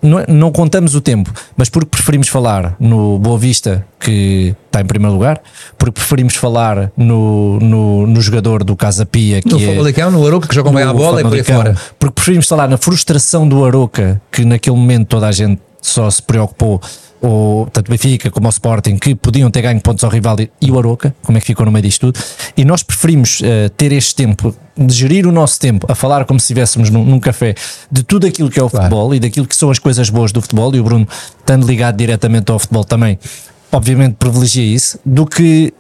Não, é- não contamos o tempo, mas porque preferimos falar no Boa Vista, que está em primeiro lugar, porque preferimos falar no, no, no jogador do Casa Pia, que No é, Famalicão, no Aroca, que jogam bem à no bola e por aí fora. Porque preferimos falar na frustração do Aroca, que naquele momento toda a gente só se preocupou, ou tanto o Benfica como o Sporting, que podiam ter ganho pontos ao rival e- o Aroca, como é que ficou no meio disto tudo. E nós preferimos eh, ter este tempo, de gerir o nosso tempo, a falar como se estivéssemos num, num café, de tudo aquilo que é o Claro. futebol e daquilo que são as coisas boas do futebol, e o Bruno, estando ligado diretamente ao futebol também, obviamente privilegia isso, do que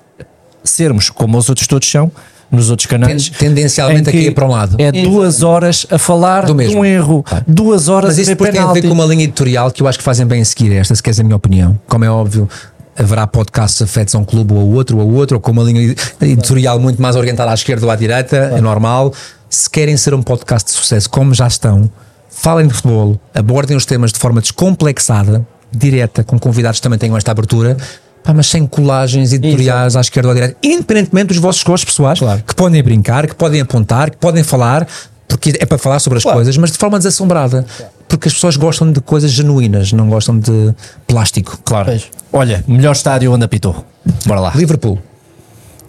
sermos como os outros todos são, nos outros canais. Ten- tendencialmente aqui é para um lado. É duas horas a falar Do de mesmo. um erro, duas horas Mas a isso depois tem a ver com uma linha editorial que eu acho que fazem bem a seguir esta, se queres a minha opinião. Como é óbvio, haverá podcasts afetos a um clube ou a outro ou a outro, ou com uma linha editorial muito mais orientada à esquerda ou à direita, é normal. Se querem ser um podcast de sucesso, como já estão, falem de futebol, abordem os temas de forma descomplexada, direta, com convidados que também tenham esta abertura, Pá, mas sem colagens editoriais à esquerda ou à direita, independentemente dos vossos gostos pessoais, que podem brincar, que podem apontar, que podem falar, porque é para falar sobre as Claro. coisas, mas de forma desassombrada. Porque as pessoas gostam de coisas genuínas, não gostam de plástico. Claro. Pois. Olha, melhor estádio onde apitou. Bora lá. Liverpool,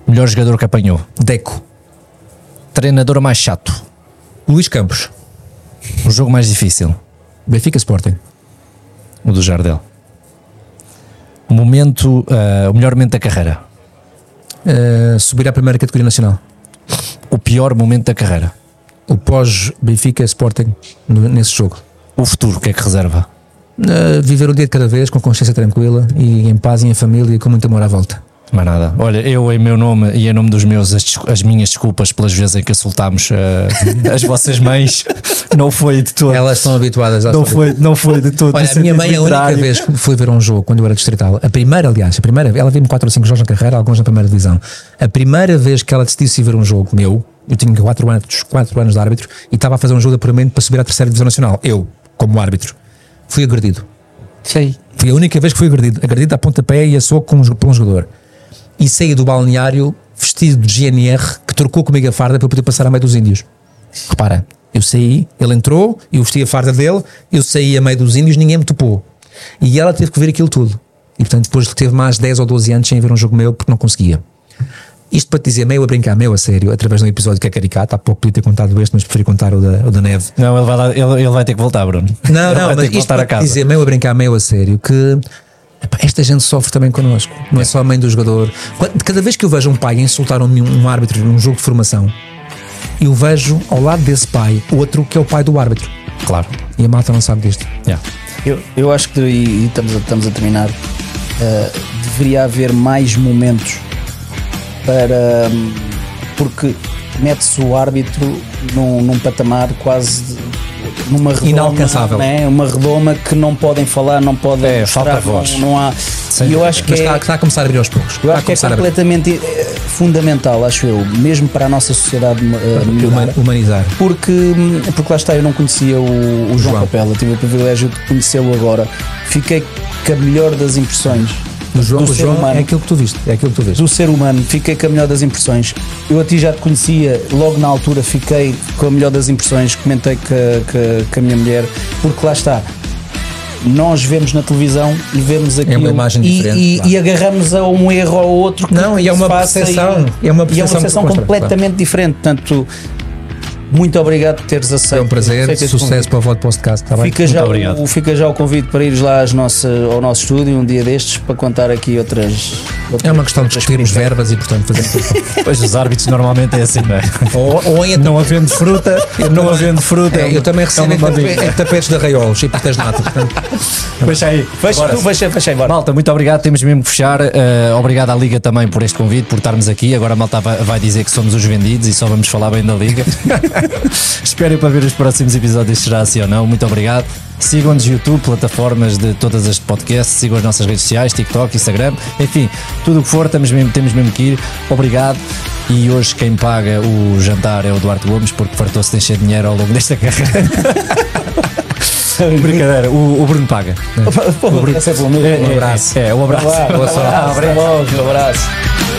Melhor jogador que apanhou. Deco, Treinador mais chato. Luís Campos, O jogo mais difícil. Benfica Sporting, O do Jardel. O momento, ah, o melhor momento da carreira. eh, subir à primeira categoria nacional. O pior momento da carreira. O pós Benfica Sporting no- nesse jogo. O futuro, o que é que reserva? Eh, viver um dia de cada vez com consciência tranquila e em paz e em família e com muito amor à volta. Mais nada. Olha, eu em meu nome e em nome dos meus, as, as minhas desculpas pelas vezes em que assultámos ah, as vossas mães, não foi de todo. Elas estão habituadas a Não foi, não foi de todo. Olha, no a minha mãe, a única literário. vez que fui ver um jogo quando eu era distrital, a primeira, aliás, a primeira, ela viu-me 4 ou 5 jogos na carreira, alguns na primeira divisão. A primeira vez que ela decidiu-se ir ver um jogo meu, eu tinha 4 anos, 4 anos de árbitro e estava a fazer um jogo de apuramento para subir à terceira divisão nacional. Eu, como árbitro, fui agredido. Sei. Foi a única vez que fui agredido. Agredido a pontapé e a soco por um jogador. E saí do balneário vestido de GNR que trocou comigo a farda para poder passar a meio dos índios. Repara, eu saí, ele entrou, eu vesti a farda dele, eu saí a meio dos índios, ninguém me topou. E ela teve que ver aquilo tudo. E portanto, depois teve mais 10 ou 12 anos sem ver um jogo meu porque não conseguia. Isto para te dizer, meio a brincar, meio a sério, através de um episódio que é caricato. Há pouco podia ter contado este, mas preferi contar o da, o da neve. Não, ele vai, lá- ele, ele vai ter que voltar, Bruno. Não, Ele não, vai ter mas que isto para a casa. dizer meio a brincar, meio a sério, que esta gente sofre também connosco. Não é só a mãe do jogador. Cada vez que eu vejo um pai insultar um, um árbitro num jogo de formação, eu vejo ao lado desse pai outro que é o pai do árbitro. Claro. E a malta não sabe disto. Yeah. Eu, eu acho que, e, estamos, a, estamos a terminar, uh, deveria haver mais momentos para. hum, porque mete-se o árbitro num, num patamar quase. de- numa redoma, Inalcançável. Né? Uma redoma que não podem falar, não podem. É, falta voz. Não, não há. e eu acho que Mas é, está, está a começar a abrir aos poucos. eu Está acho que é a a completamente eh, fundamental, acho eu, mesmo para a nossa sociedade. Human- Humanizar. Porque, porque lá está, eu não conhecia o, o João, João. Capela, tive o privilégio de conhecê-lo agora. Fiquei com a melhor das impressões O João, do o ser João humano. é aquilo que tu viste. É aquilo que tu viste. do ser humano, fiquei com a melhor das impressões. Eu a ti já te conhecia, logo na altura fiquei com a melhor das impressões, comentei com a, minha mulher, porque lá está. Nós vemos na televisão e vemos aquilo imagem e, e, claro. e agarramos a um erro ou outro que Não, e é uma percepção, e, é uma e é uma percepção percepção completamente diferente. Portanto, muito obrigado por teres aceito. É um prazer. Sucesso convite. para o voto podcast. Bem? Fica já, obrigado. o, fica já o convite para ires lá às nossas, ao nosso estúdio um dia destes para contar aqui outras. outras É uma questão de discutirmos verbas e, portanto, fazer. Pois os árbitros normalmente é assim, não é? ou, ou em Não havendo fruta, não havendo fruta. É, eu também recebo é tape- maravilha. em tapetes de arraiolos e pastéis de nata. portanto, Fecha aí. Fecha, tu, fecha, fecha aí, bora. Malta, muito obrigado. Temos mesmo que fechar. Uh, obrigado à Liga também por este convite, por estarmos aqui. Agora a malta vai, vai dizer que somos os vendidos e só vamos falar bem da Liga. Esperem para ver os próximos episódios, se será assim ou não. Muito obrigado. Sigam-nos no YouTube, plataformas de todas as podcasts, sigam as nossas redes sociais, TikTok, Instagram, enfim, tudo o que for, temos mesmo, temos mesmo que ir. Obrigado. E hoje quem paga o jantar é o Duarte Gomes, porque fartou-se de encher dinheiro ao longo desta carreira. Brincadeira, o, o Bruno paga. Pô, essa é pelo menos. É, Um é, abraço. É, um abraço. Boa sorte. Ah, obrigado. Um abraço.